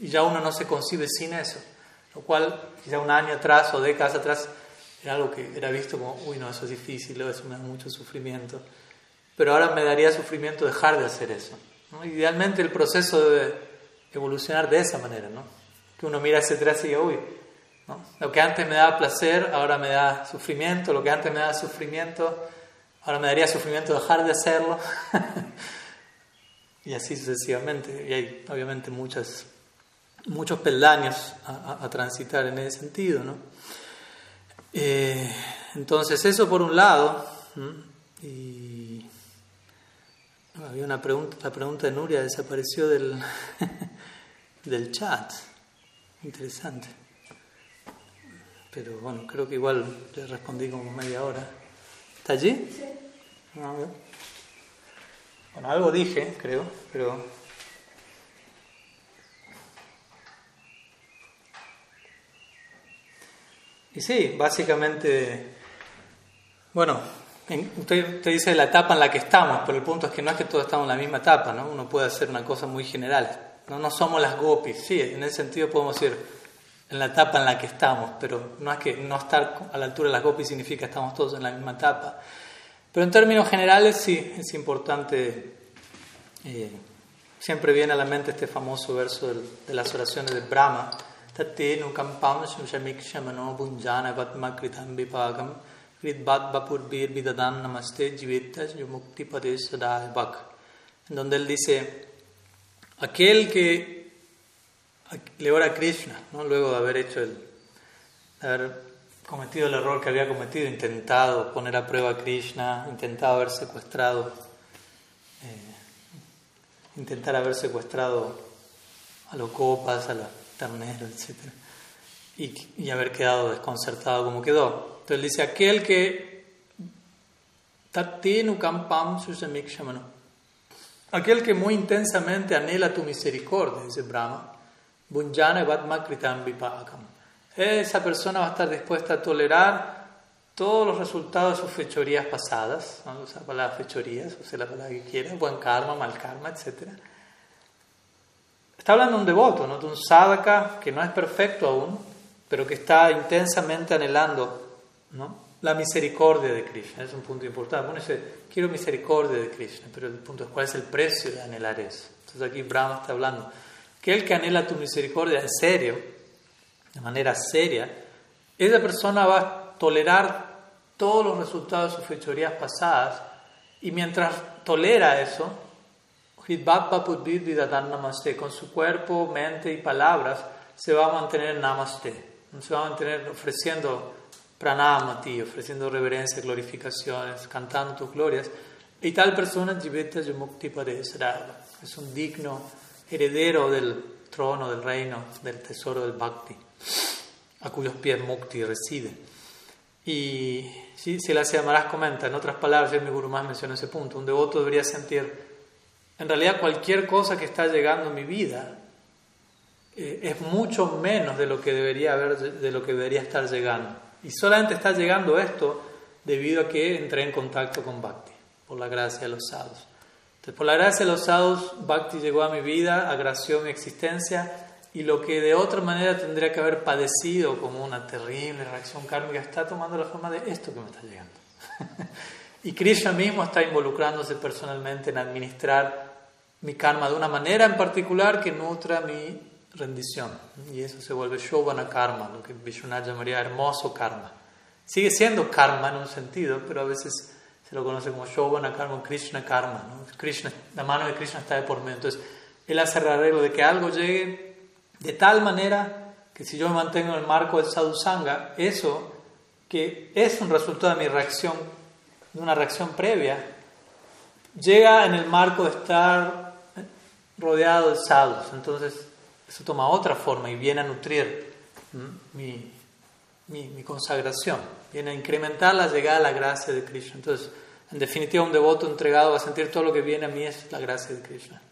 Y ya uno no se concibe sin eso, lo cual quizá un año atrás o décadas atrás era algo que era visto como, uy, no, eso es difícil, eso me da mucho sufrimiento. Pero ahora me daría sufrimiento dejar de hacer eso. Idealmente el proceso de evolucionar de esa manera, ¿no? Que uno mira hacia atrás y diga, uy, lo que antes me daba placer, ahora me da sufrimiento, lo que antes me daba sufrimiento, ahora me daría sufrimiento dejar de hacerlo. y así sucesivamente. Y hay obviamente muchas, muchos peldaños a, transitar en ese sentido, ¿no? Eh, entonces, eso por un lado. Y había una pregunta, la pregunta de Nuria desapareció del, del chat. Interesante. Pero bueno, creo que igual le respondí como media hora. ¿Está allí? Sí. Bueno, algo dije, creo, pero... Y sí, básicamente, bueno, usted, usted, dice la etapa en la que estamos, pero el punto es que no es que todos estamos en la misma etapa, ¿no? Uno puede hacer una cosa muy general. No, no somos las gopis, sí, en ese sentido podemos decir en la etapa en la que estamos, pero no es que no estar a la altura de las gopis significa que estamos todos en la misma etapa. Pero en términos generales sí, es importante, eh, siempre viene a la mente este famoso verso de las oraciones de Brahma, en donde él dice aquel que le ora a Krishna, ¿no? luego de haber hecho el, haber cometido el error que había cometido, intentado poner a prueba a Krishna, intentado haber secuestrado, eh, intentar haber secuestrado a los copas, a los terneros, etc. Y, y haber quedado desconcertado como quedó. Entonces dice, aquel que Tatenu Kampam Susamikshamaну Aquel que muy intensamente anhela tu misericordia, dice Brahma, Bunjana Kritam Vipakam. Esa persona va a estar dispuesta a tolerar todos los resultados de sus fechorías pasadas, vamos a usar la palabra fechorías, o sea la palabra que quiera, buen karma, mal karma, etc. Está hablando de un devoto, ¿no? de un sadhaka que no es perfecto aún, pero que está intensamente anhelando ¿no? la misericordia de Krishna. Es un punto importante. Uno dice, quiero misericordia de Krishna, pero el punto es cuál es el precio de anhelar eso. Entonces aquí Brahma está hablando que el que anhela tu misericordia en serio, de manera seria, esa persona va a tolerar todos los resultados de sus fechorías pasadas y mientras tolera eso, con su cuerpo, mente y palabras, se va a mantener en Namaste, se va a mantener ofreciendo pranama ti, ofreciendo reverencia, glorificaciones, cantando tus glorias. Y tal persona, Jiveta Yamukti es un digno heredero del trono, del reino, del tesoro del Bhakti, a cuyos pies Mukti reside. Y sí, si la Maharaj comenta, en otras palabras, mi Guru más menciona ese punto, un devoto debería sentir, en realidad cualquier cosa que está llegando en mi vida eh, es mucho menos de lo que debería haber, de lo que debería estar llegando. Y solamente está llegando esto debido a que entré en contacto con Bhakti, por la gracia de los sadhus. Entonces, por la gracia de los sadhus, Bhakti llegó a mi vida, agració mi existencia y lo que de otra manera tendría que haber padecido como una terrible reacción kármica está tomando la forma de esto que me está llegando. y Krishna mismo está involucrándose personalmente en administrar mi karma de una manera en particular que nutra mi rendición. Y eso se vuelve Shobana Karma, lo que Vishwanath llamaría hermoso karma. Sigue siendo karma en un sentido, pero a veces se lo conoce como Shobana Karma, Krishna Karma. Krishna, la mano de Krishna está de por medio. Entonces, él hace el arreglo de que algo llegue de tal manera que si yo me mantengo en el marco del sadhusanga, eso que es un resultado de mi reacción, de una reacción previa, llega en el marco de estar rodeado de sadhus. Entonces, eso toma otra forma y viene a nutrir mi, mi, consagración, viene a incrementar la llegada a la gracia de Krishna. Entonces, en definitiva, un devoto entregado a sentir todo lo que viene a mí es la gracia de Krishna.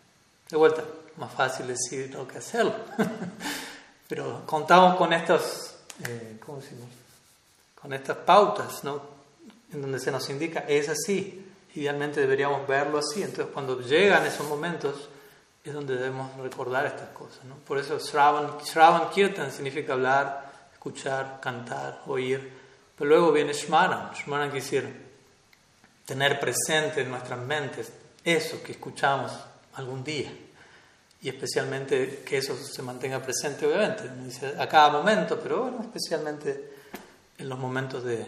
De vuelta, más fácil decir lo que hacerlo. Pero contamos con estos, eh, ¿cómo decimos? Con estas pautas, ¿no? En donde se nos indica, es así. Idealmente deberíamos verlo así. Entonces, cuando llegan esos momentos, es donde debemos recordar estas cosas, ¿no? Por eso Shravan, Kirtan significa hablar, escuchar, cantar, oír. Pero luego viene Shmaran. Shmaran quiere decir tener presente en nuestras mentes eso que escuchamos algún día y especialmente que eso se mantenga presente, obviamente, a cada momento, pero bueno, especialmente en los momentos de,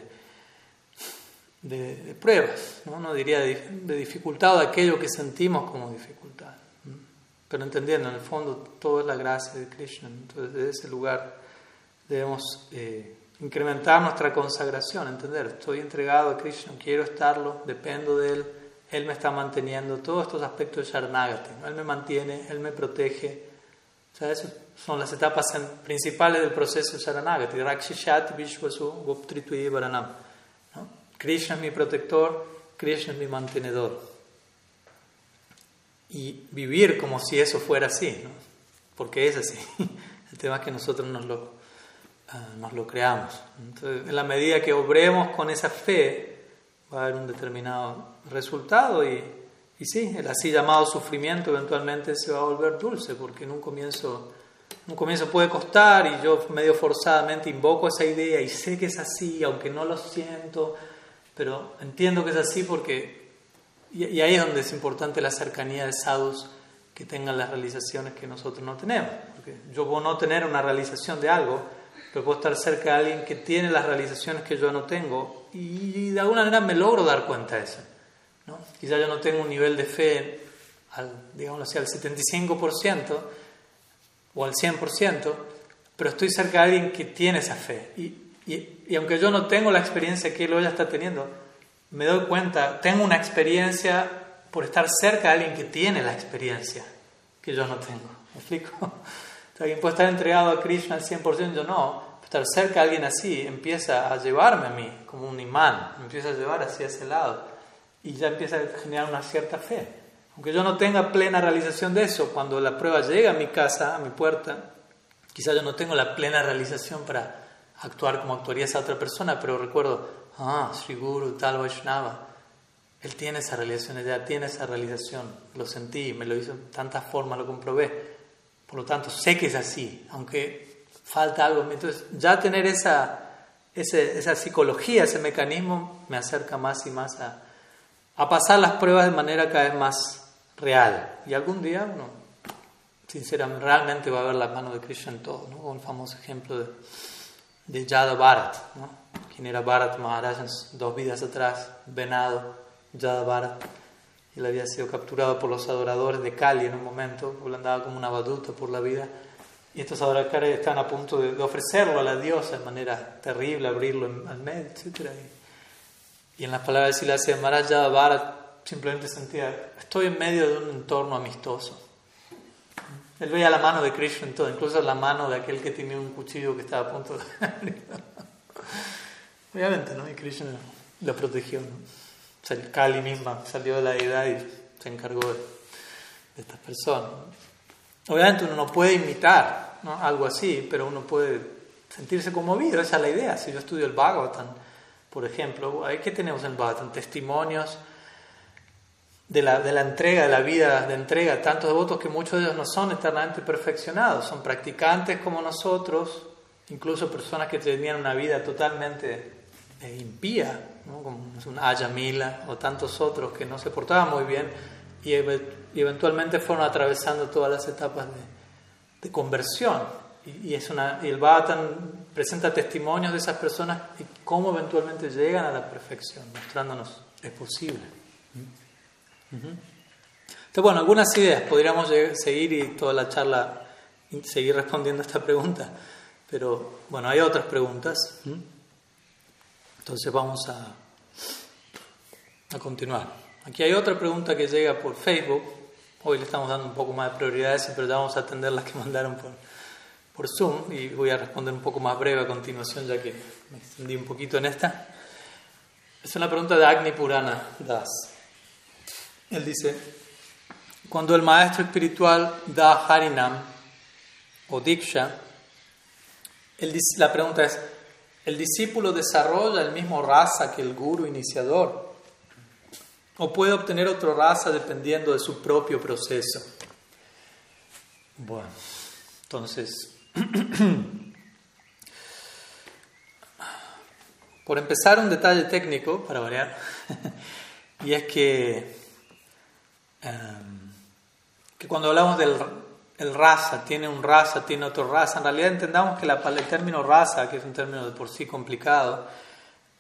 de, pruebas, ¿no? no diría de, dificultad o de aquello que sentimos como dificultad, pero entendiendo, en el fondo, todo es la gracia de Krishna, entonces desde ese lugar debemos eh, incrementar nuestra consagración, entender, estoy entregado a Krishna, quiero estarlo, dependo de él él me está manteniendo, todos estos aspectos de Sharanagati. Él me mantiene, Él me protege. O sea, esas son las etapas principales del proceso de Sharanagati. Rakshishat Vishwasu Goptritui Varanam. Krishna es mi protector, Krishna es mi mantenedor. Y vivir como si eso fuera así, ¿no? porque es así. El tema es que nosotros nos lo, ah, nos lo creamos. Entonces, en la medida que obremos con esa fe, va a haber un determinado resultado y, y sí, el así llamado sufrimiento eventualmente se va a volver dulce porque en un comienzo, un comienzo puede costar y yo medio forzadamente invoco esa idea y sé que es así, aunque no lo siento, pero entiendo que es así porque, y, ahí es donde es importante la cercanía de sadhus que tengan las realizaciones que nosotros no tenemos, porque yo puedo no tener una realización de algo, pero puedo estar cerca de alguien que tiene las realizaciones que yo no tengo y de alguna manera me logro dar cuenta de eso. ¿no? Quizá yo no tengo un nivel de fe al, digamos así, al 75% o al 100%, pero estoy cerca de alguien que tiene esa fe. Y, y, aunque yo no tengo la experiencia que él o ella está teniendo, me doy cuenta, tengo una experiencia por estar cerca de alguien que tiene la experiencia que yo no tengo. ¿Me explico? alguien puede estar entregado a Krishna al 100%, yo no. Estar cerca de alguien así empieza a llevarme a mí como un imán, me empieza a llevar hacia ese lado y ya empieza a generar una cierta fe. Aunque yo no tenga plena realización de eso, cuando la prueba llega a mi casa, a mi puerta, quizá yo no tengo la plena realización para actuar como actuaría esa otra persona, pero recuerdo, ah, Sri Guru, tal Vaishnava, él tiene esa realización, ella tiene esa realización, lo sentí, me lo hizo de tantas formas, lo comprobé, por lo tanto sé que es así, aunque falta algo. Entonces, ya tener esa, esa psicología, ese mecanismo, me acerca más y más a, a pasar las pruebas de manera cada vez más real. Y algún día, no, sinceramente, realmente va a ver la mano de Krishna en todo, ¿no? Un famoso ejemplo de, de Yada Bharat, ¿no? Quien era Bharat Maharaj dos vidas atrás, venado, Yada Bharat. Él había sido capturado por los adoradores de Kali en un momento, porque andaba como una baduta por la vida. Y estos adoradores están a punto de, ofrecerlo a la diosa de manera terrible, abrirlo al medio, etc. Y, en las palabras de Silasya Maharaj, Yada Bharat simplemente sentía, estoy en medio de un entorno amistoso. Él veía la mano de Krishna en todo, incluso la mano de aquel que tenía un cuchillo que estaba a punto de... Obviamente, ¿no? Y Krishna lo protegió, ¿no? O sea, el Kali misma salió de la deidad y se encargó de, estas personas. Obviamente uno no puede imitar ¿no? algo así, pero uno puede sentirse conmovido, esa es la idea. Si yo estudio el Bhagavatam, por ejemplo, ¿qué tenemos en el Bhagavatam? Testimonios de la, de la entrega, de la vida de entrega, tantos devotos que muchos de ellos no son eternamente perfeccionados, son practicantes como nosotros, incluso personas que tenían una vida totalmente eh, impía, ¿no? como un Ayamila o tantos otros que no se portaban muy bien y, eventualmente fueron atravesando todas las etapas de, conversión. Y, es una, y el Bhagavatam presenta testimonios de esas personas y cómo eventualmente llegan a la perfección, mostrándonos es posible. Entonces, bueno, algunas ideas. Podríamos seguir y toda la charla seguir respondiendo a esta pregunta. Pero bueno, hay otras preguntas. Entonces vamos a, a continuar. Aquí hay otra pregunta que llega por Facebook. Hoy le estamos dando un poco más de prioridades, pero ya vamos a atender las que mandaron por, por Zoom y voy a responder un poco más breve a continuación, ya que me extendí un poquito en esta. Es una pregunta de Agni Purana Das. Él dice, cuando el maestro espiritual da Harinam o Diksha, la pregunta es, ¿el discípulo desarrolla el mismo raza que el guru iniciador? ¿O puede obtener otra raza dependiendo de su propio proceso? Bueno, entonces, por empezar un detalle técnico, para variar, y es que Em, que cuando hablamos del el raza, tiene un raza, tiene otro raza, en realidad entendamos que la, el término raza, que es un término de por sí complicado,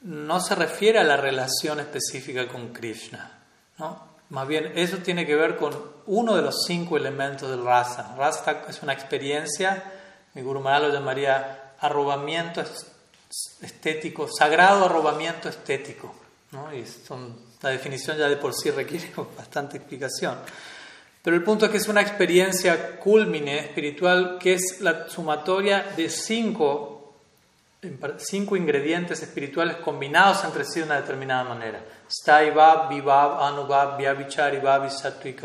no se refiere a la relación específica con Krishna. ¿no? Más bien, eso tiene que ver con uno de los cinco elementos del raza. Raza es una experiencia, mi Guru Maharaj lo llamaría arrobamiento estético, sagrado arrobamiento estético. ¿no? Y son la definición ya de por sí requiere bastante explicación. Pero el punto es que es una experiencia culmine espiritual que es la sumatoria de cinco, cinco ingredientes espirituales combinados entre sí de una determinada manera. Staivab, Vibab, Anubab, Vyavichari, y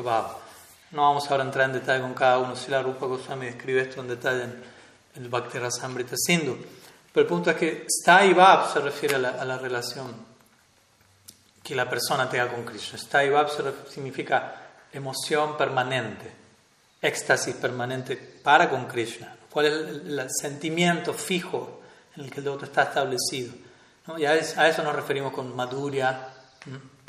No vamos ahora a entrar en detalle con cada uno. Si la Rupa Goswami describe esto en detalle en el Bhakti Rasamrita Sindhu. Pero el punto es que Staivab se refiere a la, a la relación que la persona tenga con Krishna. Staivab significa emoción permanente, éxtasis permanente para con Krishna. ¿Cuál es el, sentimiento fijo en el que el devoto está establecido? Y a, eso nos referimos con Madhurya,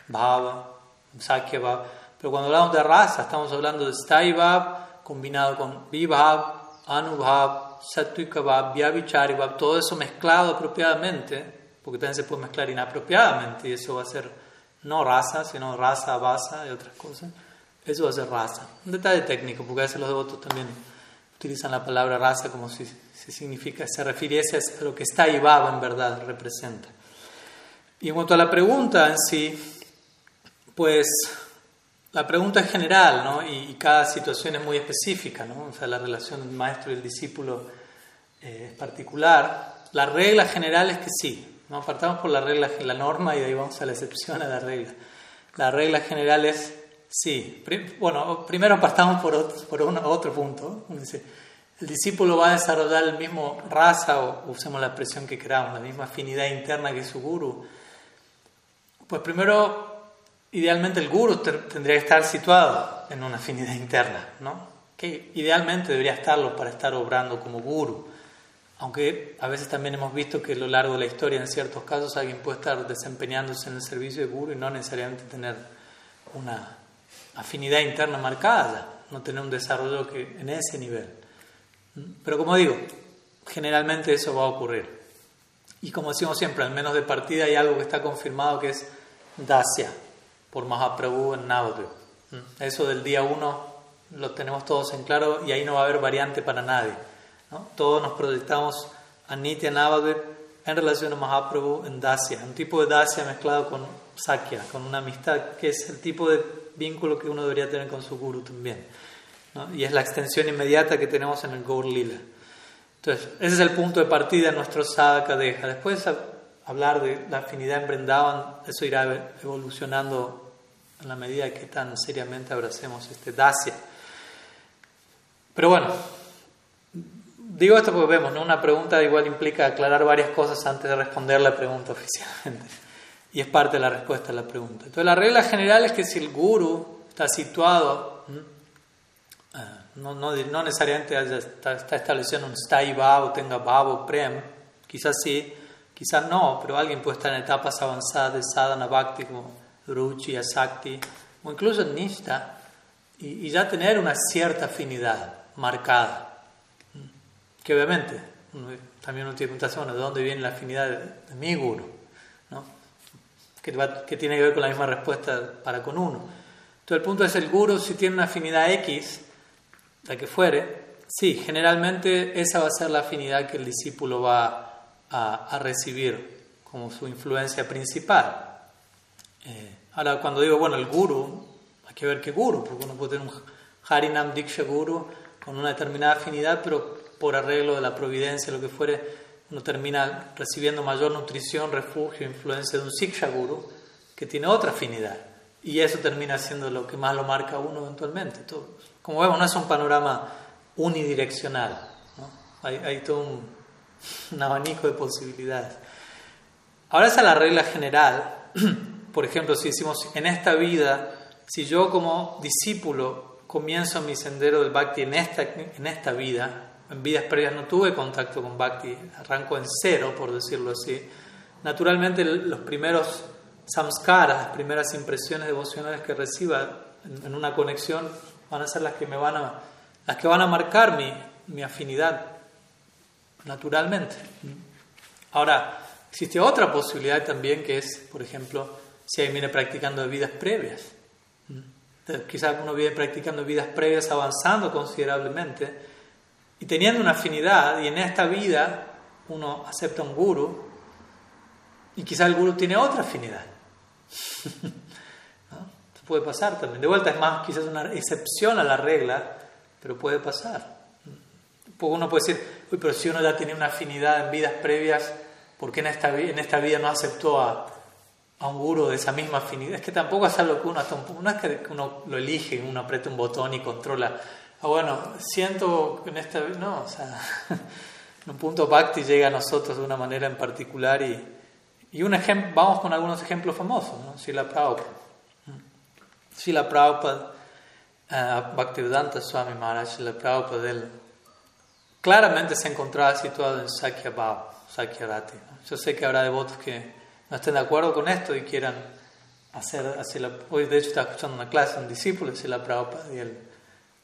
Bhava, Sakya Bhava. Pero cuando hablamos de raza, estamos hablando de Staivab combinado con Vibhav, Anubhav, Satvika Bhav, Vyavichari todo eso mezclado apropiadamente, porque también se puede mezclar inapropiadamente y eso va a ser no raza, sino raza, basa y otras cosas. Eso va a ser raza. Un detalle técnico, porque a veces los devotos también utilizan la palabra raza como si, si significa, se refiriese a lo que está y baba en verdad representa. Y en cuanto a la pregunta en sí, pues la pregunta es general, ¿no? Y, cada situación es muy específica, ¿no? O sea, la relación del maestro y el discípulo eh, es particular. La regla general es que sí, ¿no? Apartamos por la regla, la norma y de ahí vamos a la excepción a la regla. La regla general es sí. Bueno, primero apartamos por otro, por otro punto. El discípulo va a desarrollar el mismo raza, o usemos la expresión que queramos, la misma afinidad interna que su guru. Pues primero, idealmente el guru tendría que estar situado en una afinidad interna, ¿no? Que idealmente debería estarlo para estar obrando como guru. Aunque a veces también hemos visto que a lo largo de la historia, en ciertos casos, alguien puede estar desempeñándose en el servicio de guru y no necesariamente tener una afinidad interna marcada, no tener un desarrollo que, en ese nivel. Pero como digo, generalmente eso va a ocurrir. Y como decimos siempre, al menos de partida hay algo que está confirmado que es Dasya, por Mahaprabhu en Navadvip. Eso del día uno lo tenemos todos en claro y ahí no va a haber variante para nadie. Todos nos proyectamos a Nitya Navadvip en relación a Mahaprabhu en Dasya, un tipo de Dasya mezclado con Sakya, con una amistad que es el tipo de vínculo que uno debería tener con su guru también. Y es la extensión inmediata que tenemos en el Gaur Lila. Entonces, ese es el punto de partida de nuestro Sadhaka Deja. Después, hablar de la afinidad en Brindavan, eso irá evolucionando en la medida que tan seriamente abracemos este Dasya. Pero bueno, digo esto porque vemos, ¿no? una pregunta igual implica aclarar varias cosas antes de responder la pregunta oficialmente. Y es parte de la respuesta a la pregunta. Entonces, la regla general es que si el guru está situado no, no, no necesariamente está, está estableciendo un stai o tenga bhava prem, quizás sí, quizás no, pero alguien puede estar en etapas avanzadas de sadhana bhakti como ruchi, asakti, o incluso nishta, y, ya tener una cierta afinidad marcada. Que obviamente también uno tiene que preguntarse, bueno, ¿de dónde viene la afinidad de, mi guru? Que, que, tiene que ver con la misma respuesta para con uno. Entonces el punto es el guru, si tiene una afinidad X, la que fuere, sí, generalmente esa va a ser la afinidad que el discípulo va a, recibir como su influencia principal. Eh, ahora, cuando digo, bueno, el guru, hay que ver qué guru, porque uno puede tener un Harinam Diksha guru con una determinada afinidad, pero por arreglo de la providencia, lo que fuere, uno termina recibiendo mayor nutrición, refugio, influencia de un Siksha guru que tiene otra afinidad. Y eso termina siendo lo que más lo marca uno eventualmente. Todo, como vemos, no es un panorama unidireccional, hay, todo un, abanico de posibilidades. Ahora esa es la regla general. Por ejemplo, si decimos, en esta vida, si yo como discípulo comienzo mi sendero del bhakti en esta, en esta vida, en vidas previas no tuve contacto con bhakti, arranco en cero, por decirlo así, naturalmente los primeros samskaras, las primeras impresiones devocionales que reciba en una conexión van a ser las que me van a, las que van a marcar mi, mi afinidad naturalmente. Ahora, existe otra posibilidad también que es, por ejemplo, si alguien viene practicando vidas previas. Quizás uno viene practicando vidas previas avanzando considerablemente y teniendo una afinidad y en esta vida uno acepta un guru y quizás el guru tiene otra afinidad. puede pasar también. De vuelta es más quizás una excepción a la regla, pero puede pasar. Uno puede decir, uy, pero si uno ya tiene una afinidad en vidas previas, ¿por qué en esta, en esta vida no aceptó a, a un guru de esa misma afinidad? Es que tampoco es algo que uno hasta un no es que uno lo elige, uno aprieta un botón y controla. Ah, bueno, siento en esta no, o sea, en un punto Bhakti llega a nosotros de una manera en particular y, y un ejemplo, vamos con algunos ejemplos famosos, ¿no? la Prabhupada. Srila Prabhupada, uh, Bhaktivedanta Swami Maharaj, Srila Prabhupada, él claramente se encontraba situado en Sakya Bhava, Sakya Rati. Yo sé que habrá devotos que no estén de acuerdo con esto y quieran hacer, hacer hoy de hecho estaba escuchando una clase, un discípulo de Srila Prabhupada y él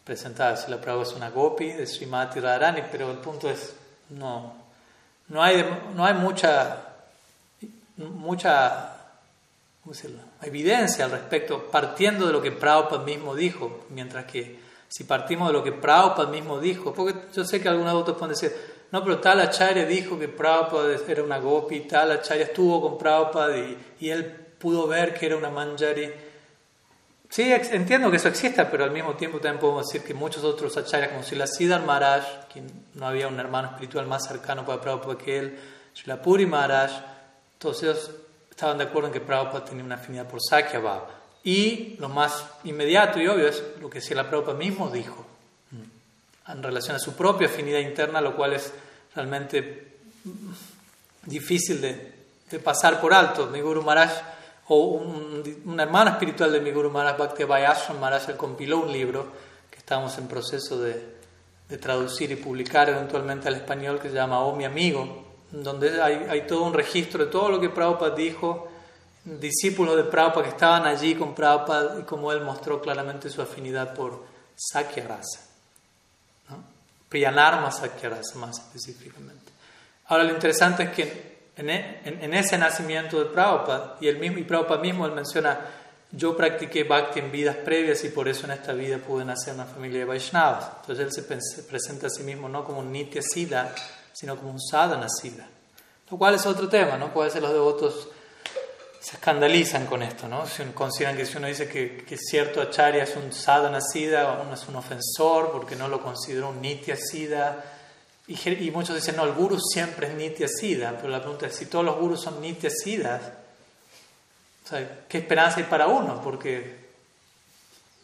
presentaba Srila Prabhupada es una gopi de Srimati Radharani, pero el punto es, no, no hay, no hay mucha, mucha evidencia al respecto, partiendo de lo que Prabhupada mismo dijo, mientras que si partimos de lo que Prabhupada mismo dijo, porque yo sé que algunos otros pueden decir, no, pero tal acharya dijo que Prabhupada era una gopi, tal acharya estuvo con Prabhupada y, y él pudo ver que era una manjari. Sí, entiendo que eso exista, pero al mismo tiempo también podemos decir que muchos otros acharyas, como Srila Siddhar Maharaj, quien no había un hermano espiritual más cercano para Prabhupada que él, Srila Puri Maharaj, todos ellos estaban de acuerdo en que Prabhupada tenía una afinidad por Sakya Bhava. Y lo más inmediato y obvio es lo que la Prabhupada mismo dijo mm, en relación a su propia afinidad interna, lo cual es realmente difícil de, de pasar por alto. Mi Guru Maharaj, o un, una hermana espiritual de mi Guru Maharaj, Bhakti Vayashram Maharaj, compiló un libro que estamos en proceso de, traducir y publicar eventualmente al español que se llama Oh mi amigo, donde hay, hay, todo un registro de todo lo que Prabhupada dijo, discípulos de Prabhupada que estaban allí con Prabhupada y como él mostró claramente su afinidad por Sakya Rasa, ¿no? Priyanarma Sakya Rasa más específicamente. Ahora lo interesante es que en, e, en, ese nacimiento de Prabhupada, y, el mismo, y Prabhupada mismo él menciona, yo practiqué bhakti en vidas previas y por eso en esta vida pude nacer en una familia de Vaishnavas. Entonces él se presenta a sí mismo no como un Nitya Siddha, sino como un Sadhana Siddha. Lo cual es otro tema, ¿no? Puede ser los devotos se escandalizan con esto, ¿no? Si consideran que si uno dice que, que cierto acharya es un sadhana siddha, uno es un ofensor porque no lo consideró un nitya siddha. Y, muchos dicen, no, el guru siempre es nitya siddha, pero la pregunta es, si todos los gurus son nitya siddhas, o sea, ¿qué esperanza hay para uno? Porque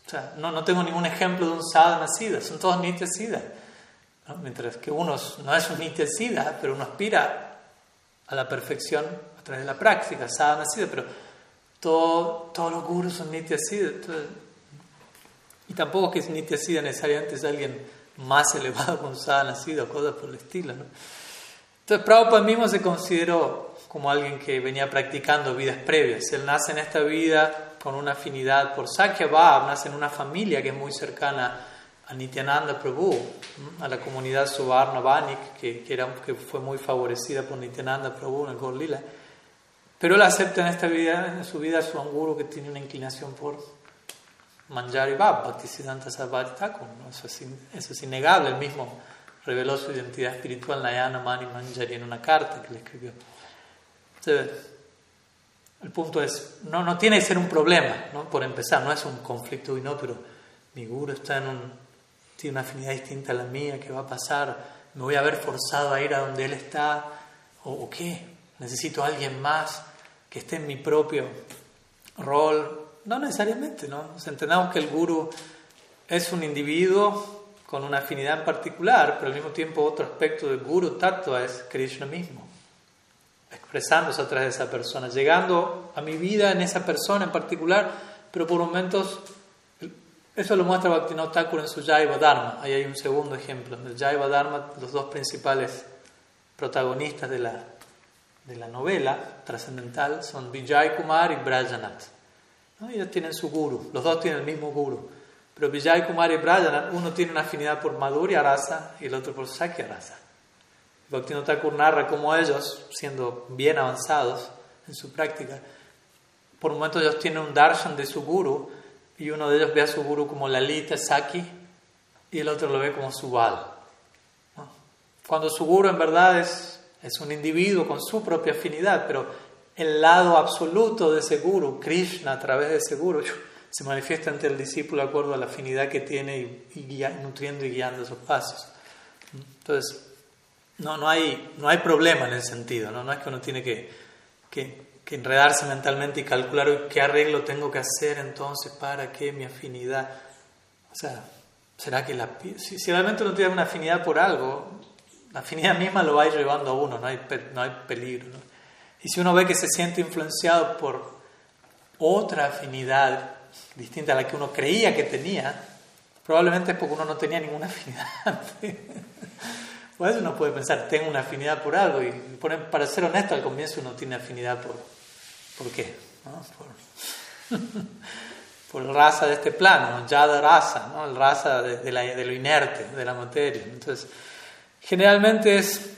o sea, no, no tengo ningún ejemplo de un sadhana siddha, son todos nitya siddha. Mientras que uno no es un nitya siddha, pero uno aspira a la perfección a través de la práctica, sadhana siddha, pero todo, todos los gurus son nitya siddha. Y tampoco es que nitya siddha necesariamente es alguien más elevado con sadhana siddha o cosas por el estilo. ¿no? Entonces Prabhupada mismo se consideró como alguien que venía practicando vidas previas. Él nace en esta vida con una afinidad por Sakya Bhav, nace en una familia que es muy cercana a Nityananda Prabhu, a la comunidad Suvarna Vanik, que, que, era, que fue muy favorecida por Nityananda Prabhu en el Gorlila. Pero él acepta en esta vida, en su vida, a su guru que tiene una inclinación por Manjari Bab, Bhaktisiddhanta Sarvati Thakur. ¿no? Eso, es eso, es innegable. Él mismo reveló su identidad espiritual Nayana Mani Manjari en una carta que le escribió. Entonces, el punto es, no, no tiene que ser un problema, ¿no? por empezar, no es un conflicto, y no, pero mi guru está en un, tiene una afinidad distinta a la mía, ¿qué va a pasar? ¿Me voy a ver forzado a ir a donde él está? ¿O, o qué? ¿Necesito a alguien más? que esté en mi propio rol. No necesariamente, ¿no? entendamos que el guru es un individuo con una afinidad en particular, pero al mismo tiempo otro aspecto del guru tattva es Krishna mismo, expresándose a través de esa persona, llegando a mi vida en esa persona en particular, pero por momentos, eso lo muestra Bhaktivinoda Thakur en su Jaiva Dharma, ahí hay un segundo ejemplo, en el Jaiva Dharma los dos principales protagonistas de la de la novela trascendental son Vijay Kumar y Brajanath. ¿No? Ellos tienen su guru, los dos tienen el mismo guru. Pero Vijay Kumar y Brajanath, uno tiene una afinidad por Madhurya Rasa y el otro por Sakya Rasa. Bhaktivinoda Thakur narra cómo ellos, siendo bien avanzados en su práctica, por momentos ellos tienen un darshan de su guru y uno de ellos ve a su guru como Lalita Saki y el otro lo ve como Subal. ¿no? Cuando su guru en verdad es es un individuo con su propia afinidad, pero el lado absoluto de ese guru, Krishna a través de ese guru, se manifiesta ante el discípulo de acuerdo a la afinidad que tiene y, nutriendo y guiando esos pasos. Entonces, no, no, hay, no hay problema en ese sentido, ¿no? no es que uno tiene que, que, enredarse mentalmente y calcular qué arreglo tengo que hacer entonces para que mi afinidad... O sea, ¿será que si, si realmente uno tiene una afinidad por algo, la afinidad misma lo va a ir llevando a uno, no hay, no hay peligro. Y si uno ve que se siente influenciado por otra afinidad distinta a la que uno creía que tenía, probablemente es porque uno no tenía ninguna afinidad. Por eso uno puede pensar, tengo una afinidad por algo. Y para ser honesto, al comienzo uno tiene afinidad por... ¿Por qué? Por, por el raza de este plano, ya de raza, ¿no? el raza de, de, la, de lo inerte, de la materia. Entonces, Generalmente es,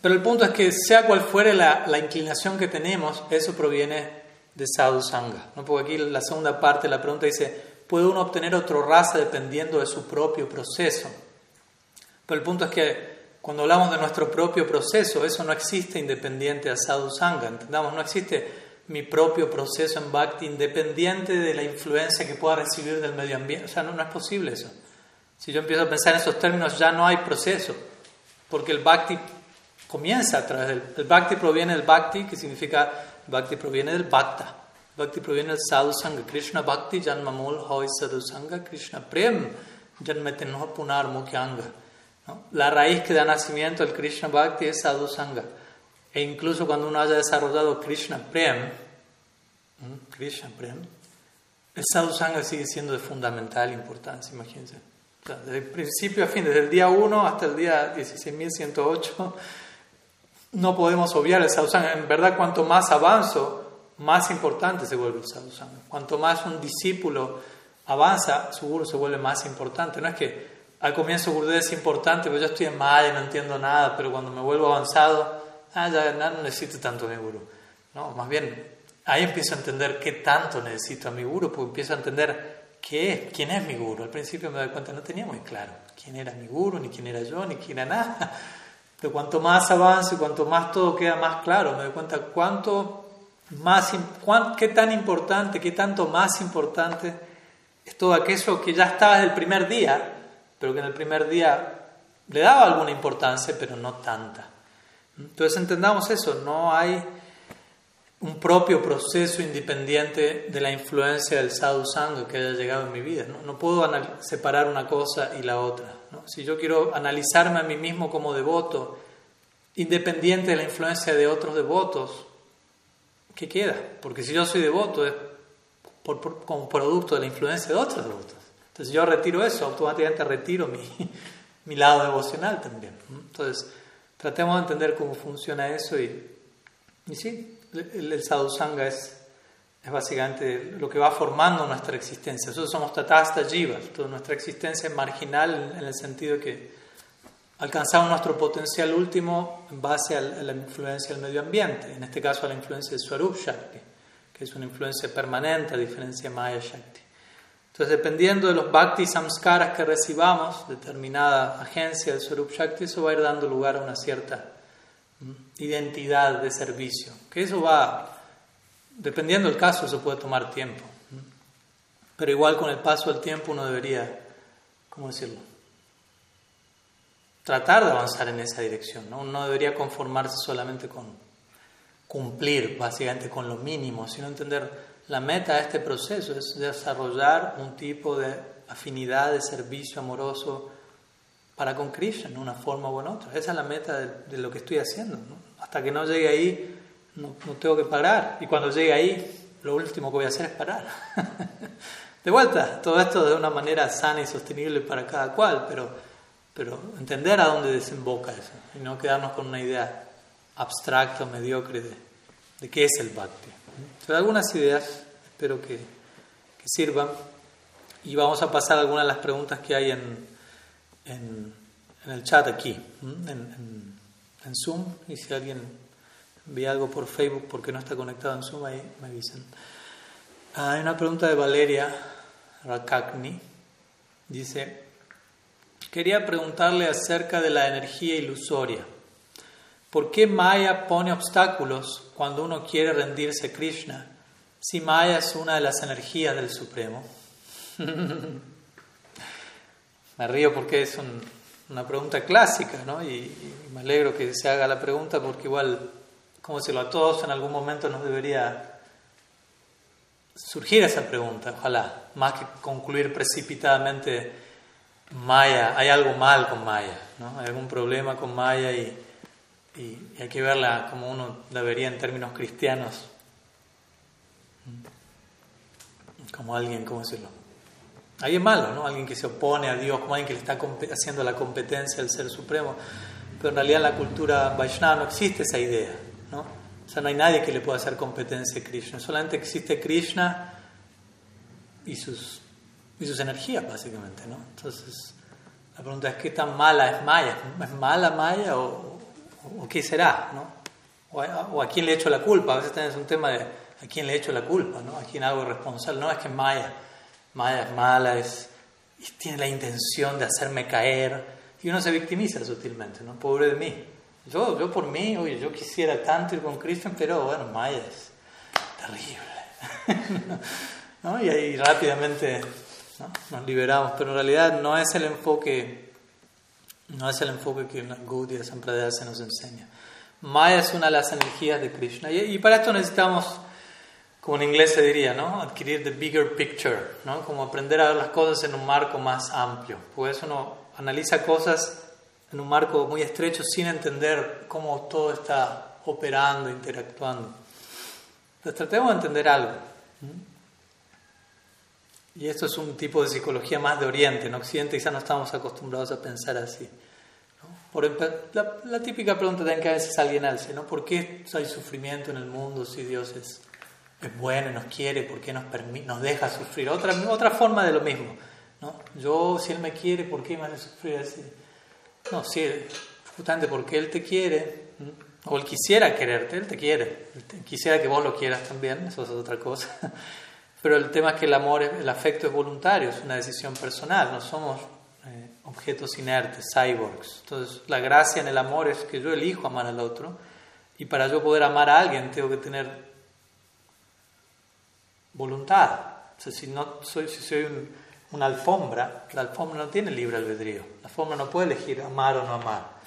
pero el punto es que sea cual fuere la, inclinación que tenemos, eso proviene de sadhu sangha. ¿no? Porque aquí la segunda parte de la pregunta dice, ¿puede uno obtener otra raza dependiendo de su propio proceso? Pero el punto es que cuando hablamos de nuestro propio proceso, eso no existe independiente a sadhu sangha. Entendamos, no existe mi propio proceso en bhakti independiente de la influencia que pueda recibir del medio ambiente. O sea, no, no es posible eso. Si yo empiezo a pensar en esos términos, ya no hay proceso porque el bhakti comienza a través del el bhakti proviene del bhakti que significa bhakti proviene del bhakta. Bhakti proviene del sadhu sangha krishna bhakti janmamul hoy sadhu sangha krishna prem janmetenoh punar mukyanga ¿no? la raíz que da nacimiento al krishna bhakti es sadhu sangha. E incluso cuando uno haya desarrollado krishna prem krishna prem el sadhu sangha sigue siendo de fundamental importancia imagínense. Desde el principio a fin, desde el día 1 hasta el día 16.108, no podemos obviar el sadhusanga. En verdad, cuanto más avanzo, más importante se vuelve el sadhusanga. Cuanto más un discípulo avanza, su guru se vuelve más importante. No es que al comienzo Gurudev es importante, pero yo estoy en Maya no entiendo nada, pero cuando me vuelvo avanzado, ah, ya no necesito tanto mi guru. No, más bien, ahí empiezo a entender qué tanto necesito a mi guru, porque empiezo a entender qué es, quién es mi guru. Al principio me doy cuenta, no tenía muy claro quién era mi guru, ni quién era yo, ni quién era nada. Pero cuanto más avance, cuanto más todo queda más claro, me doy cuenta cuánto más, qué tan importante, qué tanto más importante es todo aquello que ya estaba desde el primer día, pero que en el primer día le daba alguna importancia, pero no tanta. Entonces entendamos eso, no hay un propio proceso independiente de la influencia del sadhu sangha que haya llegado en mi vida. No, puedo separar una cosa y la otra. Si yo quiero analizarme a mí mismo como devoto, independiente de la influencia de otros devotos, ¿qué queda? Porque si yo soy devoto es como producto de la influencia de otros devotos. Entonces yo retiro eso, automáticamente retiro mi, mi lado devocional también. Entonces, tratemos de entender cómo funciona eso y, y sí, el, el sadhusanga es, es básicamente lo que va formando nuestra existencia. Nosotros somos tatasta jivas, toda nuestra existencia es marginal en el sentido de que alcanzamos nuestro potencial último en base a la influencia del medio ambiente, en este caso a la influencia del Swarup Shakti, que es una influencia permanente a diferencia de Maya Shakti. Entonces, dependiendo de los bhakti samskaras que recibamos, determinada agencia del Swarup Shakti, eso va a ir dando lugar a una cierta identidad de servicio. Que eso va, dependiendo del caso, eso puede tomar tiempo. Pero igual con el paso del tiempo uno debería, ¿cómo decirlo? Tratar de avanzar en esa dirección. ¿no? No debería conformarse solamente con cumplir, básicamente con lo mínimo, sino entender la meta de este proceso es desarrollar un tipo de afinidad de servicio amoroso para con Krishna, en una forma u otra. Esa es la meta de, lo que estoy haciendo. Hasta que no llegue ahí, no, tengo que parar. Y cuando llegue ahí, lo último que voy a hacer es parar. de vuelta, todo esto de una manera sana y sostenible para cada cual, pero, pero entender a dónde desemboca eso y no quedarnos con una idea abstracta, mediocre de, de qué es el bhakti algunas ideas, espero que, sirvan. Y vamos a pasar algunas de las preguntas que hay en, en, el chat aquí, en, en, Zoom. Y si alguien ve algo por Facebook porque no está conectado en Zoom, ahí me avisan. Ah, una pregunta de Valeria Rakakni. Dice, quería preguntarle acerca de la energía ilusoria. ¿Por qué Maya pone obstáculos cuando uno quiere rendirse a Krishna si Maya es una de las energías del Supremo? me río porque es una pregunta clásica, ¿no? Y, me alegro que se haga la pregunta porque igual, como decirlo, a todos en algún momento nos debería surgir esa pregunta, ojalá, más que concluir precipitadamente Maya, hay algo mal con Maya, ¿no? Hay algún problema con Maya y hay que verla como uno la en términos cristianos, como alguien, ¿cómo decirlo? Alguien malo, ¿no? Alguien que se opone a Dios, como alguien que le está haciendo la competencia al Ser Supremo. Pero en realidad en la cultura Vaishnava no existe esa idea. O sea, no hay nadie que le pueda hacer competencia a Krishna. Solamente existe Krishna y sus, y sus energías, básicamente, ¿no? Entonces, la pregunta es, ¿qué tan mala es Maya? ¿Es mala Maya o, o qué será, ¿no? O a, quién le echo la culpa. A veces tenés un tema de a quién le echo la culpa, ¿no? A quién hago responsable. No es que Maya, Maya es mala, es, y tiene la intención de hacerme caer. Y uno se victimiza sutilmente, ¿no? Pobre de mí. Yo, yo por mí, oye, yo quisiera tanto ir con Cristian, pero bueno, Maya es terrible. ¿no? Y ahí rápidamente nos liberamos. Pero en realidad no es el enfoque no es el enfoque que Gaudiya Sampradaya se nos enseña. Maya es una de las energías de Krishna. Y, para esto necesitamos, como en inglés se diría, ¿no? adquirir the bigger picture, ¿no? como aprender a ver las cosas en un marco más amplio. Pues uno analiza cosas en un marco muy estrecho sin entender cómo todo está operando, interactuando. Entonces tratemos de entender algo. Y esto es un tipo de psicología más de Oriente. En Occidente quizás no estamos acostumbrados a pensar así. Por la, típica pregunta que a veces alguien hace, ¿no? ¿Por qué hay sufrimiento en el mundo si Dios es, es bueno y nos quiere? ¿Por qué nos, nos deja sufrir? Otra, otra forma de lo mismo. ¿no? Yo, si Él me quiere, ¿por qué me hace sufrir así? No, sí, justamente porque Él te quiere, O él quisiera quererte, él te quiere. Quisiera que vos lo quieras también, eso es otra cosa. Pero el tema es que el amor, el afecto es voluntario, es una decisión personal, no somos eh, objetos inertes, cyborgs. Entonces, la gracia en el amor es que yo elijo amar al otro y para yo poder amar a alguien tengo que tener voluntad. O sea, si, no soy, si soy una alfombra, la alfombra no tiene libre albedrío. La alfombra no puede elegir amar o no amar.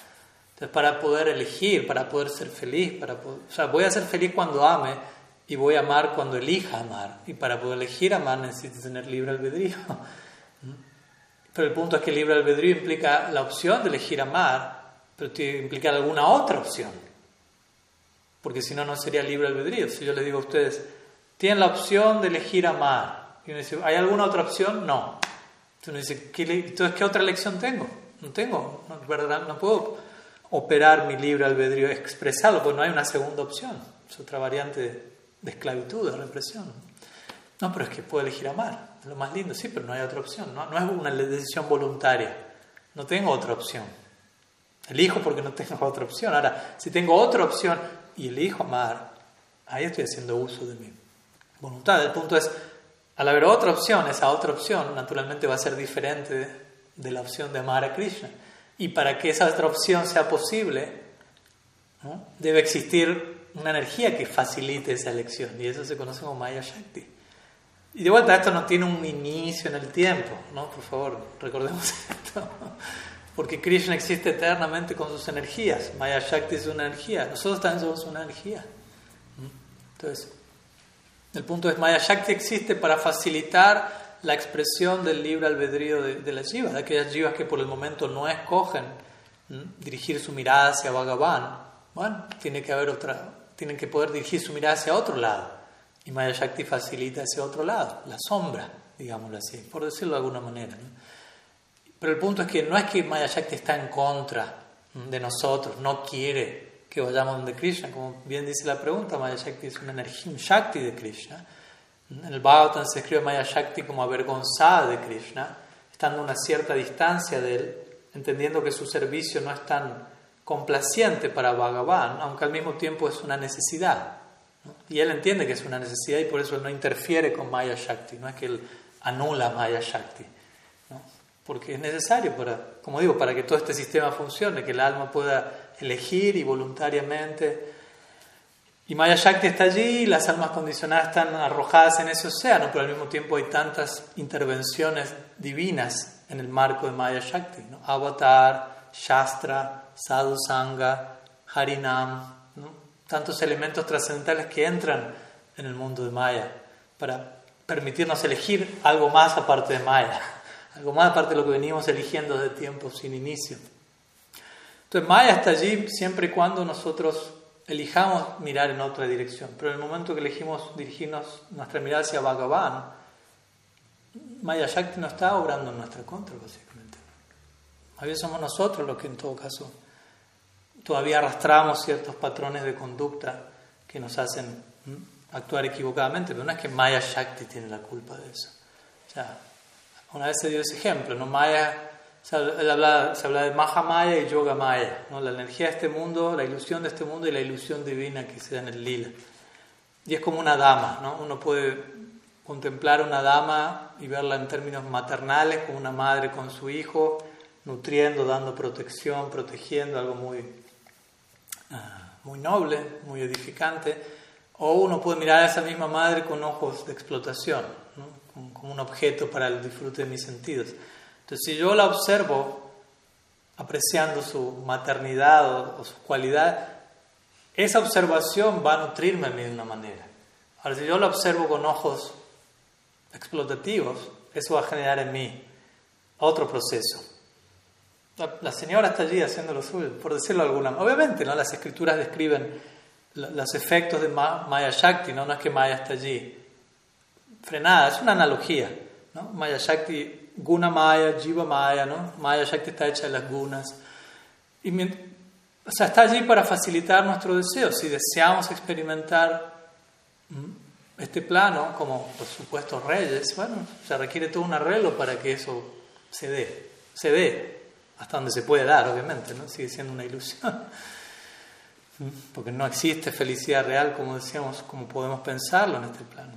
Entonces, para poder elegir, para poder ser feliz, para o sea, voy a ser feliz cuando ame y voy a amar cuando elija amar. Y para poder elegir amar necesito tener libre albedrío. Pero el punto es que libre albedrío implica la opción de elegir amar, pero tiene que alguna otra opción. Porque si no, no sería libre albedrío. Si yo les digo a ustedes, tienen la opción de elegir amar. Y uno dice, ¿hay alguna otra opción? No. Entonces uno dice, ¿qué, entonces, ¿qué otra elección tengo? No tengo, no, ¿verdad? no puedo operar mi libre albedrío, expresarlo, porque no hay una segunda opción. Es otra variante de esclavitud, de represión. No, pero es que puedo elegir amar, es lo más lindo, sí, pero no hay otra opción, no, no es una decisión voluntaria, no tengo otra opción. Elijo porque no tengo otra opción. Ahora, si tengo otra opción y elijo amar, ahí estoy haciendo uso de mi voluntad. El punto es, al haber otra opción, esa otra opción naturalmente va a ser diferente de la opción de amar a Krishna. Y para que esa otra opción sea posible, debe existir una energía que facilite esa elección y eso se conoce como Maya Shakti. Y de vuelta, esto no tiene un inicio en el tiempo, ¿no? Por favor, recordemos esto. Porque Krishna existe eternamente con sus energías. Maya Shakti es una energía. Nosotros también somos una energía. Entonces, el punto es, Maya Shakti existe para facilitar la expresión del libre albedrío de, las jivas, de aquellas jivas que por el momento no escogen dirigir su mirada hacia Bhagavan. Bueno, tiene que haber otra, tienen que poder dirigir su mirada hacia otro lado. Y Maya Shakti facilita ese otro lado, la sombra, digámoslo así, por decirlo de alguna manera. Pero el punto es que no es que Maya Shakti está en contra de nosotros, no quiere que vayamos de Krishna, como bien dice la pregunta, Maya Shakti es una energía, Shakti de Krishna. En el Bhagavatam se escribe Maya Shakti como avergonzada de Krishna, estando a una cierta distancia de él, entendiendo que su servicio no es tan complaciente para Bhagavan, aunque al mismo tiempo es una necesidad. Y él entiende que es una necesidad y por eso él no interfiere con Maya Shakti, no es que él anula Maya Shakti, porque es necesario para, como digo, para que todo este sistema funcione, que el alma pueda elegir y voluntariamente. Y Maya Shakti está allí, las almas condicionadas están arrojadas en ese océano, pero al mismo tiempo hay tantas intervenciones divinas en el marco de Maya Shakti, Avatar, Shastra, sadhu sangha, harinam, tantos elementos trascendentales que entran en el mundo de Maya para permitirnos elegir algo más aparte de Maya, algo más aparte de lo que venimos eligiendo desde tiempos sin inicio. Entonces Maya está allí siempre y cuando nosotros elijamos mirar en otra dirección, pero en el momento que elegimos dirigirnos nuestra mirada hacia Bhagavan, Maya Shakti no está obrando en nuestra contra, básicamente. A veces somos nosotros los que en todo caso todavía arrastramos ciertos patrones de conducta que nos hacen actuar equivocadamente, pero no es que Maya Shakti tiene la culpa de eso. O sea, una vez se dio ese ejemplo, ¿no? Maya, se habla, se habla de Mahamaya y Yoga Maya, ¿no? la energía de este mundo, la ilusión de este mundo y la ilusión divina que se en el lila. Y es como una dama, ¿no? uno puede contemplar una dama y verla en términos maternales, como una madre con su hijo, nutriendo, dando protección, protegiendo, algo muy Ah, muy noble, muy edificante, o uno puede mirar a esa misma madre con ojos de explotación, como, un objeto para el disfrute de mis sentidos. Entonces, si yo la observo apreciando su maternidad o, su cualidad, esa observación va a nutrirme de una manera. Ahora, si yo la observo con ojos explotativos, eso va a generar en mí otro proceso. La, señora está allí haciendo lo suyo, por decirlo de alguna manera. Obviamente, ¿no? las escrituras describen los efectos de Maya Shakti, ¿no? no es que Maya está allí frenada, es una analogía. ¿no? Maya Shakti, Guna Maya, Jiva Maya, ¿no? Maya Shakti está hecha de las gunas. O sea, está allí para facilitar nuestro deseo. Si deseamos experimentar este plano como por supuesto reyes, bueno, se requiere todo un arreglo para que eso se dé, se dé hasta donde se puede dar, obviamente, ¿no? sigue siendo una ilusión. porque no existe felicidad real como decíamos, como podemos pensarlo en este plano.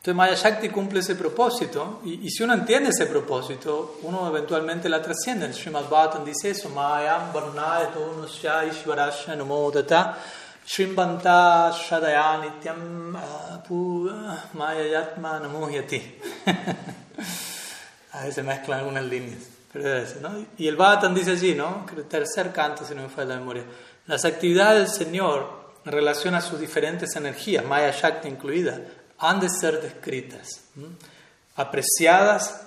Entonces Maya Shakti cumple ese propósito y, si uno entiende ese propósito, uno eventualmente la trasciende. El Srimad Bhattan dice eso, Maya Varnaya Tonusya Ishvarasya Namodata Shrimbanta Shadayanityam Maya Yatma Namuhyati. A veces mezclan algunas líneas. Pero es ¿no? Y el Bhattan dice allí, ¿no? El tercer canto, si no me falla la memoria. Las actividades del Señor en relación a sus diferentes energías, Maya Shakti incluida, han de ser descritas, apreciadas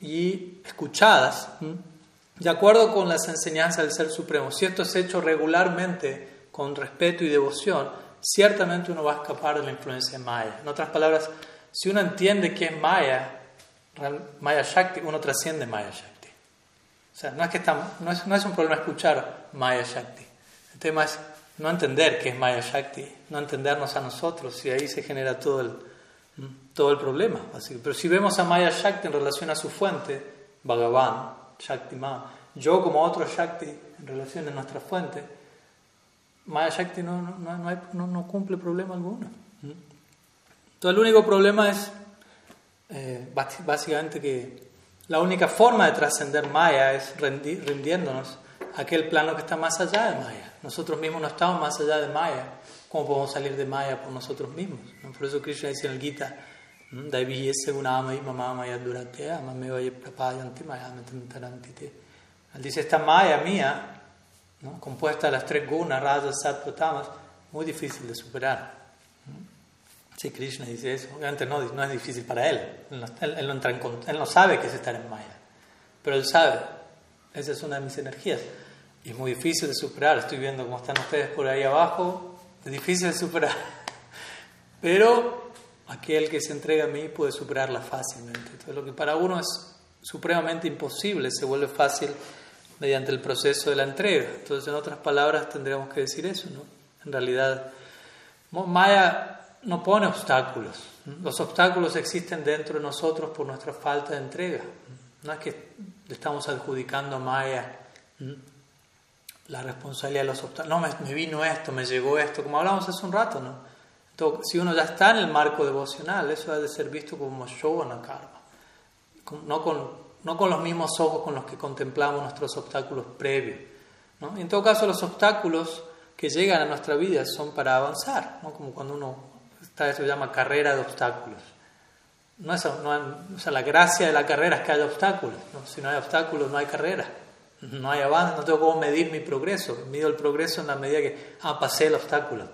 y escuchadas de acuerdo con las enseñanzas del Ser Supremo. Si esto es hecho regularmente con respeto y devoción, ciertamente uno va a escapar de la influencia Maya. En otras palabras, si uno entiende que es Maya, Maya Shakti, uno trasciende Maya Shakti. O sea, no es, que no es un problema escuchar Maya Shakti. El tema es no entender qué es Maya Shakti, no entendernos a nosotros, y ahí se genera todo el, todo el problema. Así, pero si vemos a Maya Shakti en relación a su fuente, Bhagavan, Shakti Ma, yo como otro Shakti en relación a nuestra fuente, Maya Shakti no, no, no, cumple problema alguno. Entonces el único problema es eh, básicamente que la única forma de trascender Maya es rindiéndonos aquel plano que está más allá de Maya. Nosotros mismos no estamos más allá de Maya. ¿Cómo podemos salir de Maya por nosotros mismos? Por eso Krishna dice en el Gita, Él dice, esta Maya mía, compuesta de las tres gunas, Raja, Sattva, Tamas, muy difícil de superar. Sí, Krishna dice eso. Obviamente no, no es difícil para él. Él no, él, no él no sabe qué es estar en Maya. Pero él sabe. Esa es una de mis energías. Y es muy difícil de superar. Estoy viendo cómo están ustedes por ahí abajo. Es difícil de superar. Pero aquel que se entrega a mí puede superarla fácilmente. Entonces, lo que para uno es supremamente imposible se vuelve fácil mediante el proceso de la entrega. Entonces, en otras palabras, tendríamos que decir eso, ¿no? En realidad, Maya no pone obstáculos. Los obstáculos existen dentro de nosotros por nuestra falta de entrega. No es que estamos adjudicando a Maya la responsabilidad de los obstáculos. No, me, vino esto, me llegó esto, como hablamos hace un rato, ¿no? Entonces, si uno ya está en el marco devocional, eso ha de ser visto como Shovana Karma, no con, no con los mismos ojos con los que contemplamos nuestros obstáculos previos. en todo caso, los obstáculos que llegan a nuestra vida son para avanzar, ¿no? como cuando uno está, eso se llama carrera de obstáculos. No es, la gracia de la carrera es que haya obstáculos. Si no hay obstáculos, no hay carrera. No hay avance, no tengo cómo medir mi progreso. Mido el progreso en la medida que, ah, pasé el obstáculo.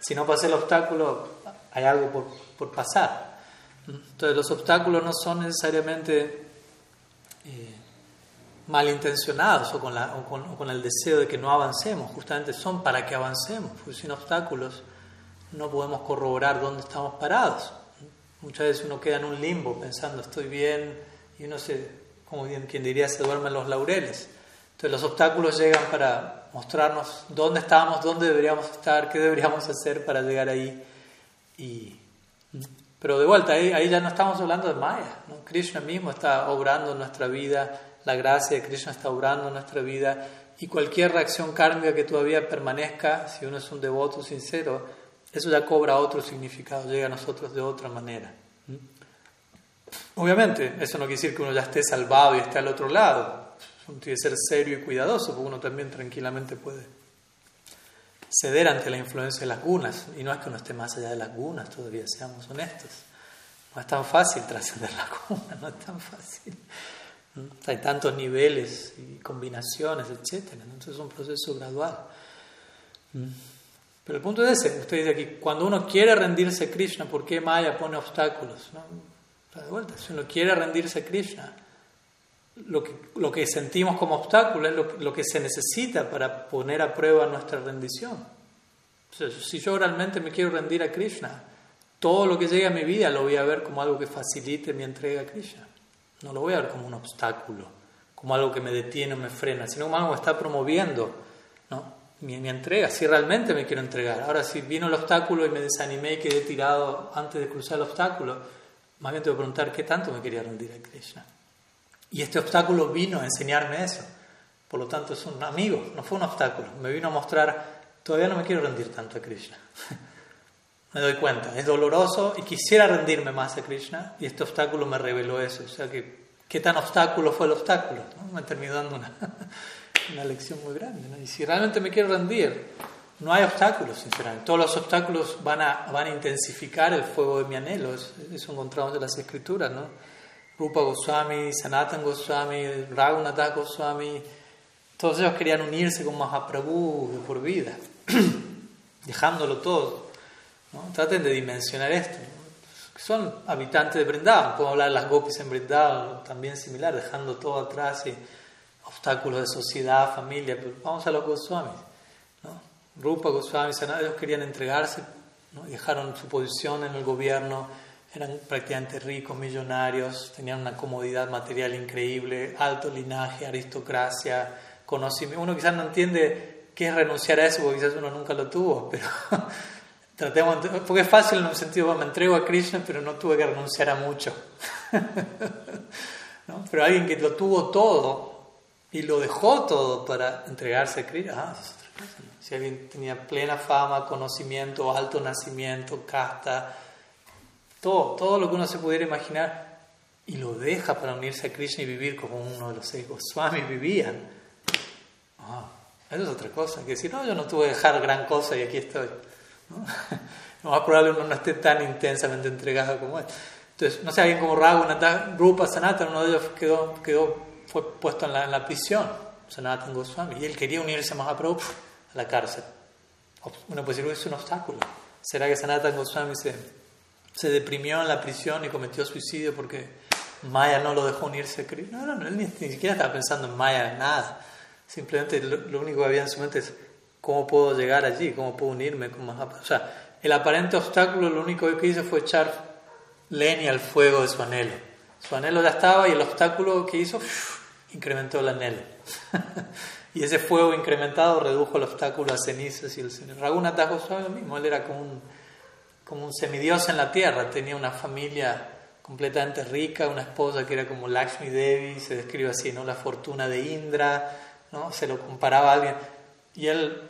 Si no pasé el obstáculo, hay algo por, pasar. Entonces los obstáculos no son necesariamente eh, malintencionados o con, la, o, con, o con, el deseo de que no avancemos, justamente son para que avancemos, porque sin obstáculos no podemos corroborar dónde estamos parados. Muchas veces uno queda en un limbo pensando estoy bien y uno se como quien diría, se duermen los laureles. Entonces los obstáculos llegan para mostrarnos dónde estamos, dónde deberíamos estar, qué deberíamos hacer para llegar ahí. Y, pero de vuelta, ahí, ahí ya no estamos hablando de Maya. ¿no? Krishna mismo está obrando en nuestra vida, la gracia de Krishna está obrando en nuestra vida y cualquier reacción kármica que todavía permanezca, si uno es un devoto sincero, eso ya cobra otro significado, llega a nosotros de otra manera. Obviamente, eso no quiere decir que uno ya esté salvado y esté al otro lado. Uno tiene que ser serio y cuidadoso, porque uno también tranquilamente puede ceder ante la influencia de las gunas. Y no es que uno esté más allá de las gunas, todavía seamos honestos. No es tan fácil trascender las gunas, no es tan fácil. Hay tantos niveles y combinaciones, etc. Entonces es un proceso gradual. Pero el punto es ese. Usted dice aquí, cuando uno quiere rendirse a Krishna, ¿por qué Maya pone obstáculos? Si uno quiere rendirse a Krishna, lo que, sentimos como obstáculo es lo, que se necesita para poner a prueba nuestra rendición. si yo realmente me quiero rendir a Krishna, todo lo que llegue a mi vida lo voy a ver como algo que facilite mi entrega a Krishna. No lo voy a ver como un obstáculo, como algo que me detiene o me frena, sino como algo que está promoviendo mi, mi, entrega, si realmente me quiero entregar. Ahora, si vino el obstáculo y me desanimé y quedé tirado antes de cruzar el obstáculo, más bien te voy a preguntar qué tanto me quería rendir a Krishna. Y este obstáculo vino a enseñarme eso. Por lo tanto, es un amigo, no fue un obstáculo. Me vino a mostrar todavía no me quiero rendir tanto a Krishna. me doy cuenta, es doloroso y quisiera rendirme más a Krishna y este obstáculo me reveló eso. O sea que, ¿qué tan obstáculo fue el obstáculo? Me terminó dando una, una lección muy grande. Y si realmente me quiero rendir, no hay obstáculos, sinceramente. Todos los obstáculos van a, van a intensificar el fuego de mi anhelo. Eso encontramos en las escrituras, ¿no? Rupa Goswami, Sanatan Goswami, Raghunath Goswami, todos ellos querían unirse con Mahaprabhu de por vida, dejándolo todo. Traten de dimensionar esto. Son habitantes de Brindavan, podemos hablar de las gopis en Brindavan, también similar, dejando todo atrás y obstáculos de sociedad, familia, pero vamos a los Goswamis. Rupa Goswami, ellos querían entregarse, ¿no? dejaron su posición en el gobierno eran prácticamente ricos, millonarios, tenían una comodidad material increíble, alto linaje, aristocracia, conocimiento. Uno quizás no entiende qué es renunciar a eso, porque quizás uno nunca lo tuvo, pero tratemos, porque es fácil en un sentido, me entrego a Krishna, pero no tuve que renunciar a mucho. ¿No? Pero alguien que lo tuvo todo y lo dejó todo para entregarse a Krishna, ah. Si alguien tenía plena fama, conocimiento, alto nacimiento, casta, todo, todo lo que uno se pudiera imaginar, y lo deja para unirse a Krishna y vivir como uno de los seis Goswamis vivían. Ah, eso es otra cosa, que decir, no, yo no tuve que dejar gran cosa y aquí estoy. ¿no? Lo más probable uno no esté tan intensamente entregado como él. Entonces, no sé, alguien como Raghunath, Rupa Sanatan, uno de ellos quedó, quedó, fue puesto en la, en la prisión, Sanatan Goswami, y él quería unirse más a Prabhupada la cárcel. Uno puede decir, es un obstáculo. ¿Será que Sanatan Goswami se se deprimió en la prisión y cometió suicidio porque Maya no lo dejó unirse a Krishna. No, no, él ni, siquiera estaba pensando en Maya, nada. Simplemente lo, único que había en su mente es cómo puedo llegar allí, cómo puedo unirme con O sea, el aparente obstáculo lo único que hizo fue echar leña al fuego de su anhelo. Su anhelo ya estaba y el obstáculo que hizo incrementó el anhelo. y ese fuego incrementado redujo el obstáculo a cenizas y el. Raghunath Goswami lo mismo, él era como un como semidios en la tierra, tenía una familia completamente rica, una esposa que era como Lakshmi Devi, se describe así, ¿no? La fortuna de Indra, ¿no? Se lo comparaba a alguien. Y él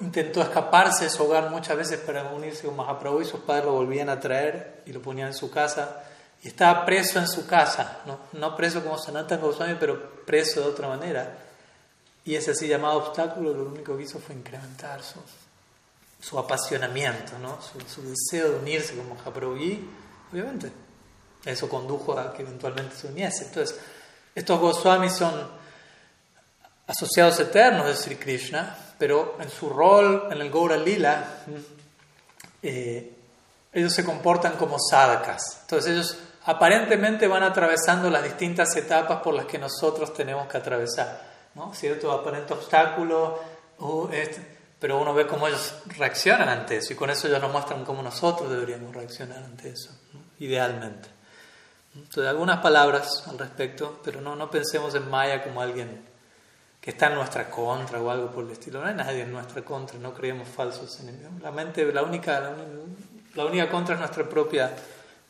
intentó escaparse de su hogar muchas veces para unirse con Mahaprabhu y sus padres lo volvían a traer y lo ponían en su casa. Y estaba preso en su casa, no, no preso como Sanatan Goswami, pero preso de otra manera. Y ese así llamado obstáculo lo único que hizo fue incrementar su, su apasionamiento, ¿no? su, deseo de unirse con Mahaprabhu obviamente, eso condujo a que eventualmente se uniese. Entonces, estos Goswamis son asociados eternos de Sri Krishna, pero en su rol en el Gaura Lila, eh, ellos se comportan como sadhakas. Entonces, ellos aparentemente van atravesando las distintas etapas por las que nosotros tenemos que atravesar. ¿No? Cierto aparente obstáculo, uh, este, pero uno ve cómo ellos reaccionan ante eso y con eso ellos nos muestran cómo nosotros deberíamos reaccionar ante eso, idealmente. Entonces, algunas palabras al respecto, pero no, no pensemos en Maya como alguien que está en nuestra contra o algo por el estilo. No hay nadie en nuestra contra, no creemos falsos enemigos. La mente, la única, única contra es nuestra propia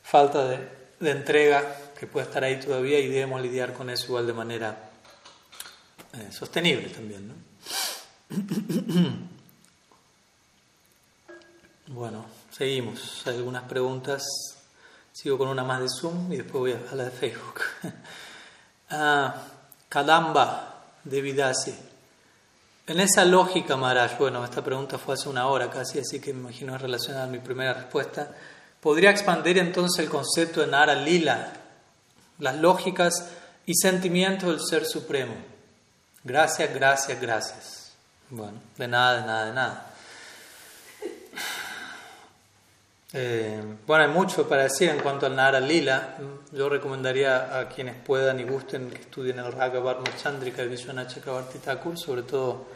falta de, entrega, que puede estar ahí todavía y debemos lidiar con eso igual de manera eh, sostenible también. ¿no? Bueno, seguimos. Hay algunas preguntas. Sigo con una más de Zoom y después voy a la de Facebook. ah, Kadamba de Vidasi. En esa lógica, Maharaj, bueno, esta pregunta fue hace una hora casi, así que me imagino es relacionada a mi primera respuesta. ¿Podría expandir entonces el concepto de Nara Lila, las lógicas y sentimientos del Ser Supremo? Gracias, gracias, gracias. Bueno, de nada, de nada, de nada. Eh, bueno, hay mucho para decir en cuanto al Nara Lila. Yo recomendaría a quienes puedan y gusten que estudien el Raga Chandrika de Vishwanath Chakravarti Thakur, sobre todo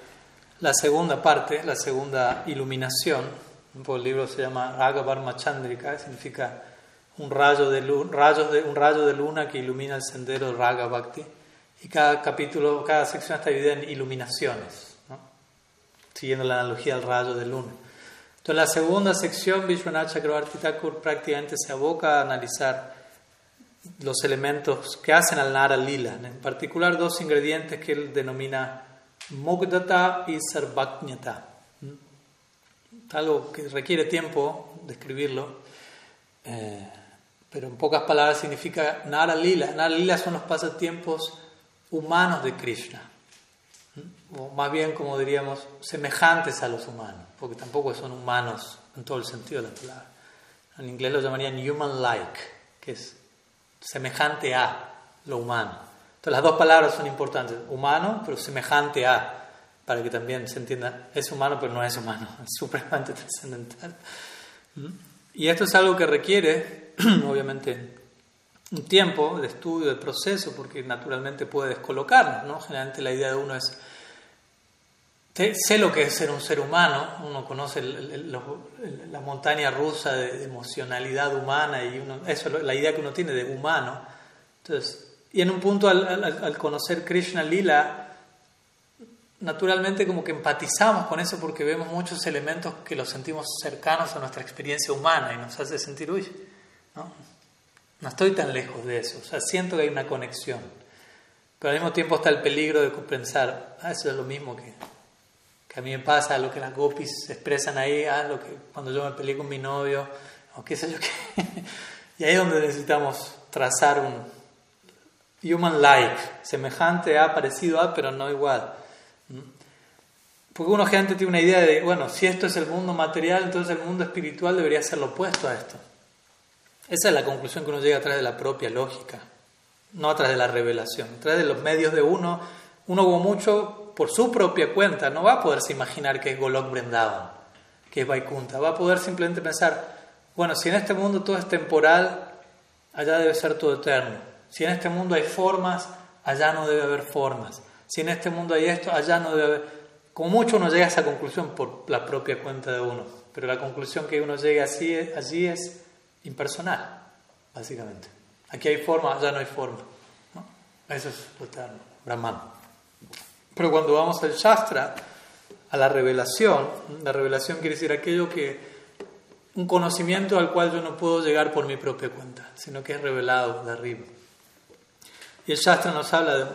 la segunda parte, la segunda iluminación. El libro se llama Raga Chandrika, significa un rayo de, de, un rayo de luna que ilumina el sendero de Raga Bhakti. Y cada capítulo, cada sección está dividida en iluminaciones, siguiendo la analogía del rayo de luna. Entonces, la segunda sección, Vishwanath Chakravarti Thakur prácticamente se aboca a analizar los elementos que hacen al Nara Lila, en particular dos ingredientes que él denomina Mugdata y Sarvajñata. algo que requiere tiempo describirlo, eh, pero en pocas palabras significa Nara Lila. Nara Lila son los pasatiempos humanos de Krishna, o más bien como diríamos, semejantes a los humanos, porque tampoco son humanos en todo el sentido de la palabra. En inglés lo llamarían human-like, que es semejante a lo humano. Entonces las dos palabras son importantes, humano, pero semejante a para que también se entienda, es humano pero no es humano, es supremamente trascendental. Y esto es algo que requiere, obviamente, un tiempo de estudio, de proceso, porque naturalmente puede descolocarnos, ¿no? Generalmente la idea de uno es, sé lo que es ser un ser humano, uno conoce la montaña rusa de, emocionalidad humana y uno, eso es la idea que uno tiene de humano. Entonces, y en un punto al, al conocer Krishna Lila, naturalmente como que empatizamos con eso porque vemos muchos elementos que los sentimos cercanos a nuestra experiencia humana y nos hace sentir, uy, no, no estoy tan lejos de eso, o sea, siento que hay una conexión. Pero al mismo tiempo está el peligro de pensar, ah, eso es lo mismo que, que a mí me pasa, lo que las gopis expresan ahí, ah, lo que cuando yo me peleé con mi novio, o qué sé yo qué. y ahí es donde necesitamos trazar un human-like, semejante a, parecido a, pero no igual. Porque uno gente tiene una idea de, bueno, si esto es el mundo material, entonces el mundo espiritual debería ser lo opuesto a esto. Esa es la conclusión que uno llega a través de la propia lógica, no a través de la revelación. A través de los medios de uno, uno como mucho, por su propia cuenta, no va a poderse imaginar que es Golok Vrindavan, que es Vaikunta. Va a poder simplemente pensar, bueno, si en este mundo todo es temporal, allá debe ser todo eterno. Si en este mundo hay formas, allá no debe haber formas. Si en este mundo hay esto, allá no debe haber como mucho uno llega a esa conclusión por la propia cuenta de uno, pero la conclusión que uno llega así, allí es impersonal, básicamente. Aquí hay forma, allá no hay forma. Eso es lo eterno, Brahman. Pero cuando vamos al Shastra, a la revelación, la revelación quiere decir aquello que, un conocimiento al cual yo no puedo llegar por mi propia cuenta, sino que es revelado de arriba. Y el Shastra nos habla de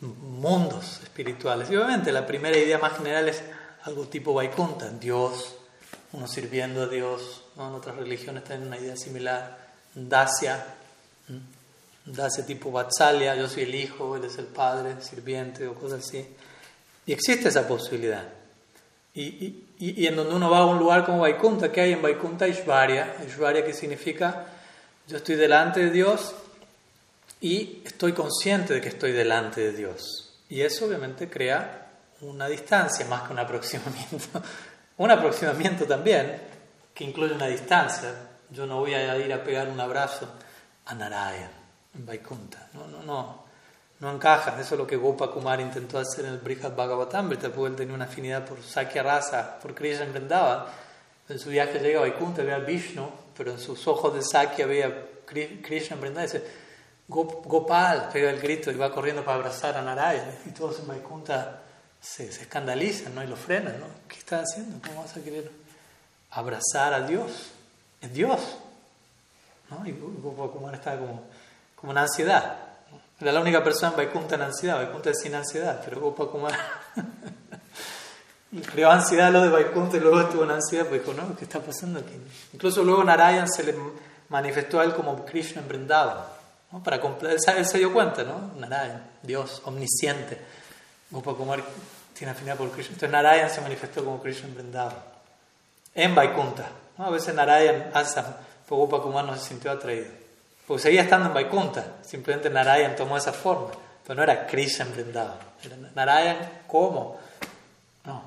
mundos espirituales. Y obviamente la primera idea más general es algo tipo Vaikunta, Dios, uno sirviendo a Dios. En otras religiones tienen una idea similar. Dacia, Dacia tipo Vatsalya, yo soy el hijo, él es el padre, sirviente o cosas así. Y existe esa posibilidad. Y, y, y, en donde uno va a un lugar como Vaikunta, ¿qué hay en Vaikunta? Ishvarya. Ishvarya que significa yo estoy delante de Dios y estoy consciente de que estoy delante de Dios. Y eso obviamente crea una distancia más que un aproximamiento. un aproximamiento también, que incluye una distancia. Yo no voy a ir a pegar un abrazo a Narayan en Vaikunta. No, no, no. No encaja. Eso es lo que Gopa Kumar intentó hacer en el Brihad Bhagavatam. porque él tenía una afinidad por Sakya Rasa, por Krishna en En su viaje llega a Vaikunta, ve a Vishnu, pero en sus ojos de Sakya ve a Krishna en y dice, Gopal pega el grito y va corriendo para abrazar a Narayana y todos en Vaikunta se, se escandalizan ¿no? y lo frenan. ¿no? ¿Qué estás haciendo? ¿Cómo vas a querer abrazar a Dios? Es Dios. ¿no? Y Gopal estaba como, como en ansiedad. Era la única persona en Vaikunta en ansiedad. Vaikunta es sin ansiedad, pero Gopal Kumar creó ansiedad lo de Vaikunta y luego estuvo en ansiedad, pues dijo, no, ¿qué está pasando aquí? Incluso luego Narayan se le manifestó a él como Krishna en para él, se dio cuenta, ¿no? Narayan, Dios omnisciente. Gopakumar tiene afinidad por Krishna. Entonces Narayan se manifestó como Krishna en En Vaikunta. ¿no? A veces Narayan, Asa, Gopakumar no se sintió atraído. Porque seguía estando en Vaikunta. Simplemente Narayan tomó esa forma. Pero no era Krishna en Era Narayan, ¿cómo? No.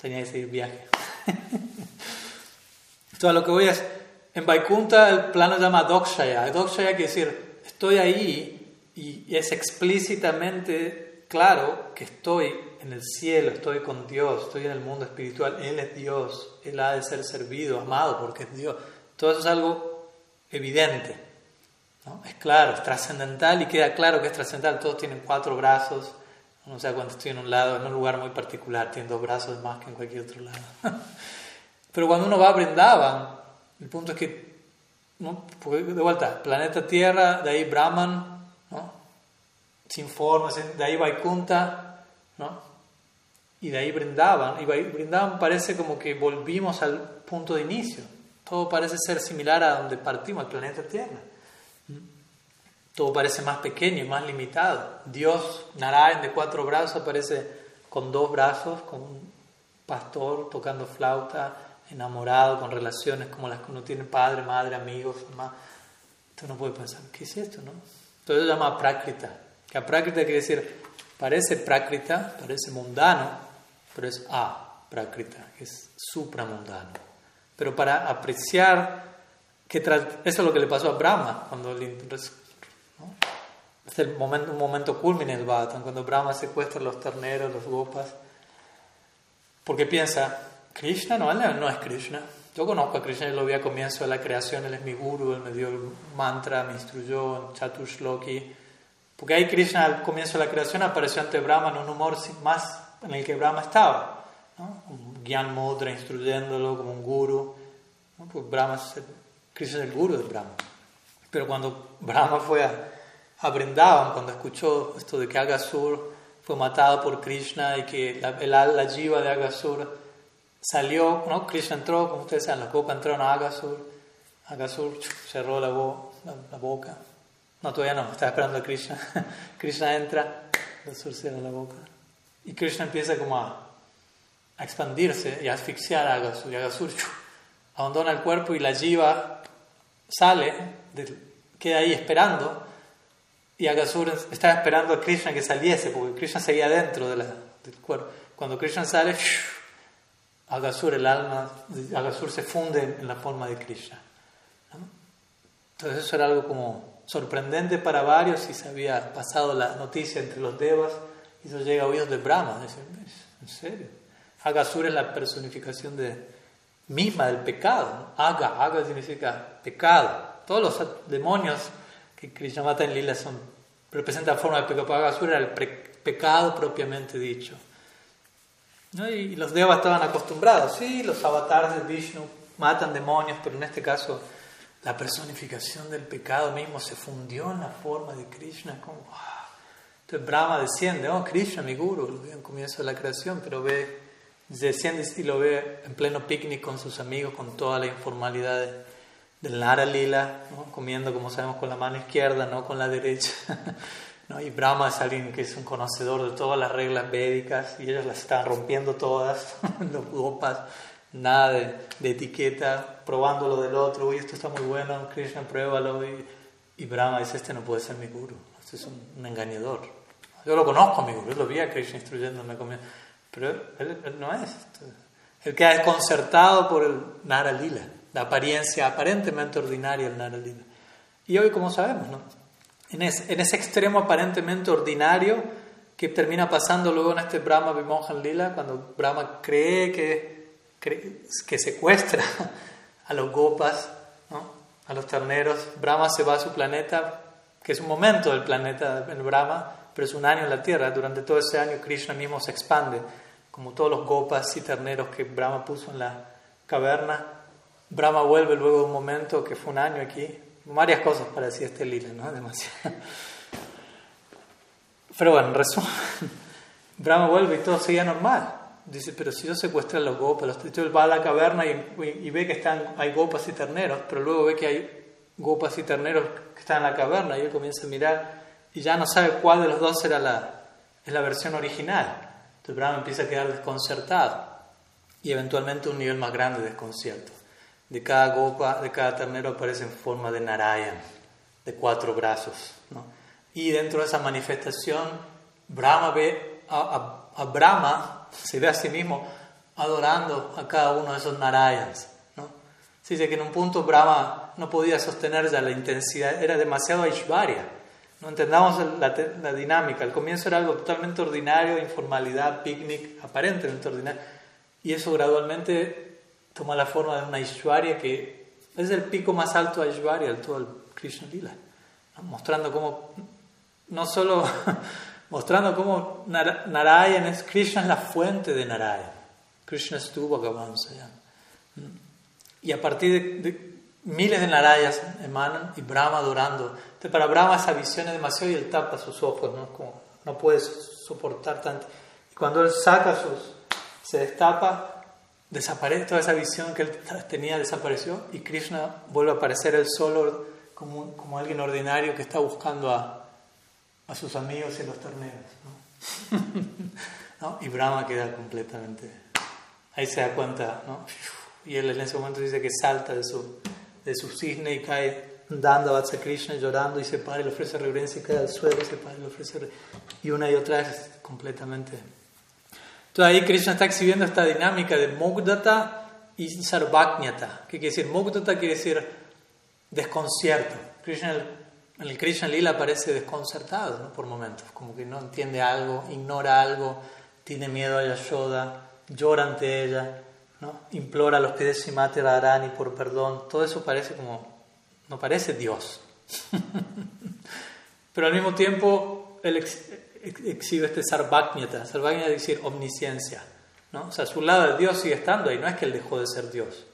Tenía que seguir viaje. Entonces lo que voy es, en Vaikunta el plano se llama Dokshaya. Dokshaya quiere decir estoy ahí y es explícitamente claro que estoy en el cielo, estoy con Dios, estoy en el mundo espiritual, Él es Dios, Él ha de ser servido, amado porque es Dios. Todo eso es algo evidente, ¿no? es claro, es trascendental y queda claro que es trascendental. Todos tienen cuatro brazos, no sé cuando estoy en un lado, en un lugar muy particular, tienen dos brazos más que en cualquier otro lado. Pero cuando uno va a Brindavan, el punto es que ¿no? de vuelta, planeta Tierra, de ahí Brahman, ¿no? sin forma, de ahí Vaikunta, ¿no? Y de ahí brindaban. Y brindaban parece como que volvimos al punto de inicio. Todo parece ser similar a donde partimos, el planeta Tierra. Todo parece más pequeño y más limitado. Dios, Narayan de cuatro brazos, aparece con dos brazos, con un pastor tocando flauta, enamorado, con relaciones como las que uno tiene padre, madre, amigos, mamá. Entonces uno puede pensar, ¿qué es esto? No? Entonces se llama prákrita. Que prákrita quiere decir, parece prákrita, parece mundano, pero es a prákrita, es supramundano. Pero para apreciar que eso es lo que le pasó a Brahma cuando ¿no? es el momento, un momento culmine del Bhattan, cuando Brahma secuestra los terneros, los gopas, porque piensa, Krishna no, no es Krishna. Yo conozco a Krishna, yo lo vi a comienzo de la creación, él es mi guru, él me dio el mantra, me instruyó en Chatushloki. Porque ahí Krishna al comienzo de la creación apareció ante Brahma en un humor más en el que Brahma estaba. ¿no? Un Gyan Mudra instruyéndolo como un guru. ¿no? Pues Brahma es Krishna es el guru de Brahma. Pero cuando Brahma fue a, a Brindavan, cuando escuchó esto de que Agasur fue matado por Krishna y que la, la, la jiva de Agasur salió, ¿no? Krishna entró, como ustedes saben, la copa entró a Agasur, Agasur cerró la, la, boca. No, todavía no, estaba esperando a Krishna. Krishna entra, Agasur cierra la boca. Y Krishna empieza como a, a expandirse y a asfixiar a Agasur. Y Agasur abandona el cuerpo y la jiva sale, queda ahí esperando. Y Agasur estaba esperando a Krishna que saliese, porque Krishna seguía dentro de la, del cuerpo. Cuando Krishna sale, Agasur, el alma, Agasur se funde en la forma de Krishna. Entonces eso era algo como sorprendente para varios y se había pasado la noticia entre los devas y eso llega a oídos de Brahma. ¿En serio? Agasur es la personificación de, misma del pecado. Aga, aga significa pecado. Todos los demonios que Krishna mata en Lila son, representan forma de pecado. Agasur era el pecado propiamente dicho. Y los devas estaban acostumbrados, sí, los avatares de Vishnu matan demonios, pero en este caso la personificación del pecado mismo se fundió en la forma de Krishna. Como, Entonces Brahma desciende, oh Krishna, mi guru, lo ve en comienzo de la creación, pero ve, desciende y lo ve en pleno picnic con sus amigos, con toda la informalidad del Nara Lila, comiendo como sabemos con la mano izquierda, no con la derecha. ¿no? Y Brahma es alguien que es un conocedor de todas las reglas védicas y ellos las están rompiendo todas, los gopas, nada de, etiqueta, probando lo del otro, uy, esto está muy bueno, Krishna, pruébalo. Y, y Brahma dice, este no puede ser mi guru, este es un, engañador. Yo lo conozco mi guru, yo lo vi a Krishna instruyéndome, pero él, no es. Él queda desconcertado por el Nara Lila, la apariencia aparentemente ordinaria del Nara Lila. Y hoy, como sabemos, ¿no? en ese, extremo aparentemente ordinario que termina pasando luego en este Brahma Vimohan Lila, cuando Brahma cree que, que secuestra a los gopas, a los terneros. Brahma se va a su planeta, que es un momento del planeta en Brahma, pero es un año en la Tierra. Durante todo ese año Krishna mismo se expande, como todos los gopas y terneros que Brahma puso en la caverna. Brahma vuelve luego de un momento que fue un año aquí, varias cosas para decir este lila, ¿no? Demasiado. Pero bueno, en resumen, Brahma vuelve y todo seguía normal. Dice, pero si yo secuestré a los gopas, los él va a la caverna y, ve que están, hay gopas y terneros, pero luego ve que hay gopas y terneros que están en la caverna y él comienza a mirar y ya no sabe cuál de los dos era la, es la versión original. Entonces Brahma empieza a quedar desconcertado y eventualmente un nivel más grande de desconcierto de cada gopa, de cada ternero aparece en forma de Narayan, de cuatro brazos. ¿no? Y dentro de esa manifestación, Brahma ve a, Brahma, se ve a sí mismo adorando a cada uno de esos Narayans. ¿no? Se dice que en un punto Brahma no podía sostener ya la intensidad, era demasiado Aishvarya. No entendamos la, dinámica. Al comienzo era algo totalmente ordinario, informalidad, picnic, aparentemente ordinario. Y eso gradualmente toma la forma de una Aishwarya que es el pico más alto de Aishwarya, el todo el Krishna Lila, mostrando cómo, no solo mostrando cómo Narayan es, Krishna es la fuente de Narayan, Krishna estuvo acabando allá. Y a partir de, miles de Narayas emanan y Brahma adorando. Entonces para Brahma esa visión es demasiado y él tapa sus ojos, ¿no? Como no puede soportar tanto. Cuando él saca sus, se destapa, desaparece, toda esa visión que él tenía desapareció y Krishna vuelve a aparecer él solo como, como alguien ordinario que está buscando a, a sus amigos en los torneos. ¿no? Y Brahma queda completamente... Ahí se da cuenta, ¿no? Y él en ese momento dice que salta de su, de su cisne y cae dando a Krishna llorando y se para y le ofrece reverencia y cae al suelo, se para y le ofrece y una y otra vez completamente. Entonces ahí Krishna está exhibiendo esta dinámica de Mugdata y Sarvajñata. ¿Qué quiere decir? Mugdata quiere decir desconcierto. Krishna, en el Krishna Lila parece desconcertado ¿no? por momentos, como que no entiende algo, ignora algo, tiene miedo a Yashoda, llora ante ella, ¿no? implora a los pies de Simati Radharani por perdón. Todo eso parece como no parece Dios. Pero al mismo tiempo, él exhibe este sarvajñata. Sarvajñata es decir omnisciencia. ¿no? O sea, su lado de Dios sigue estando ahí. No es que él dejó de ser Dios.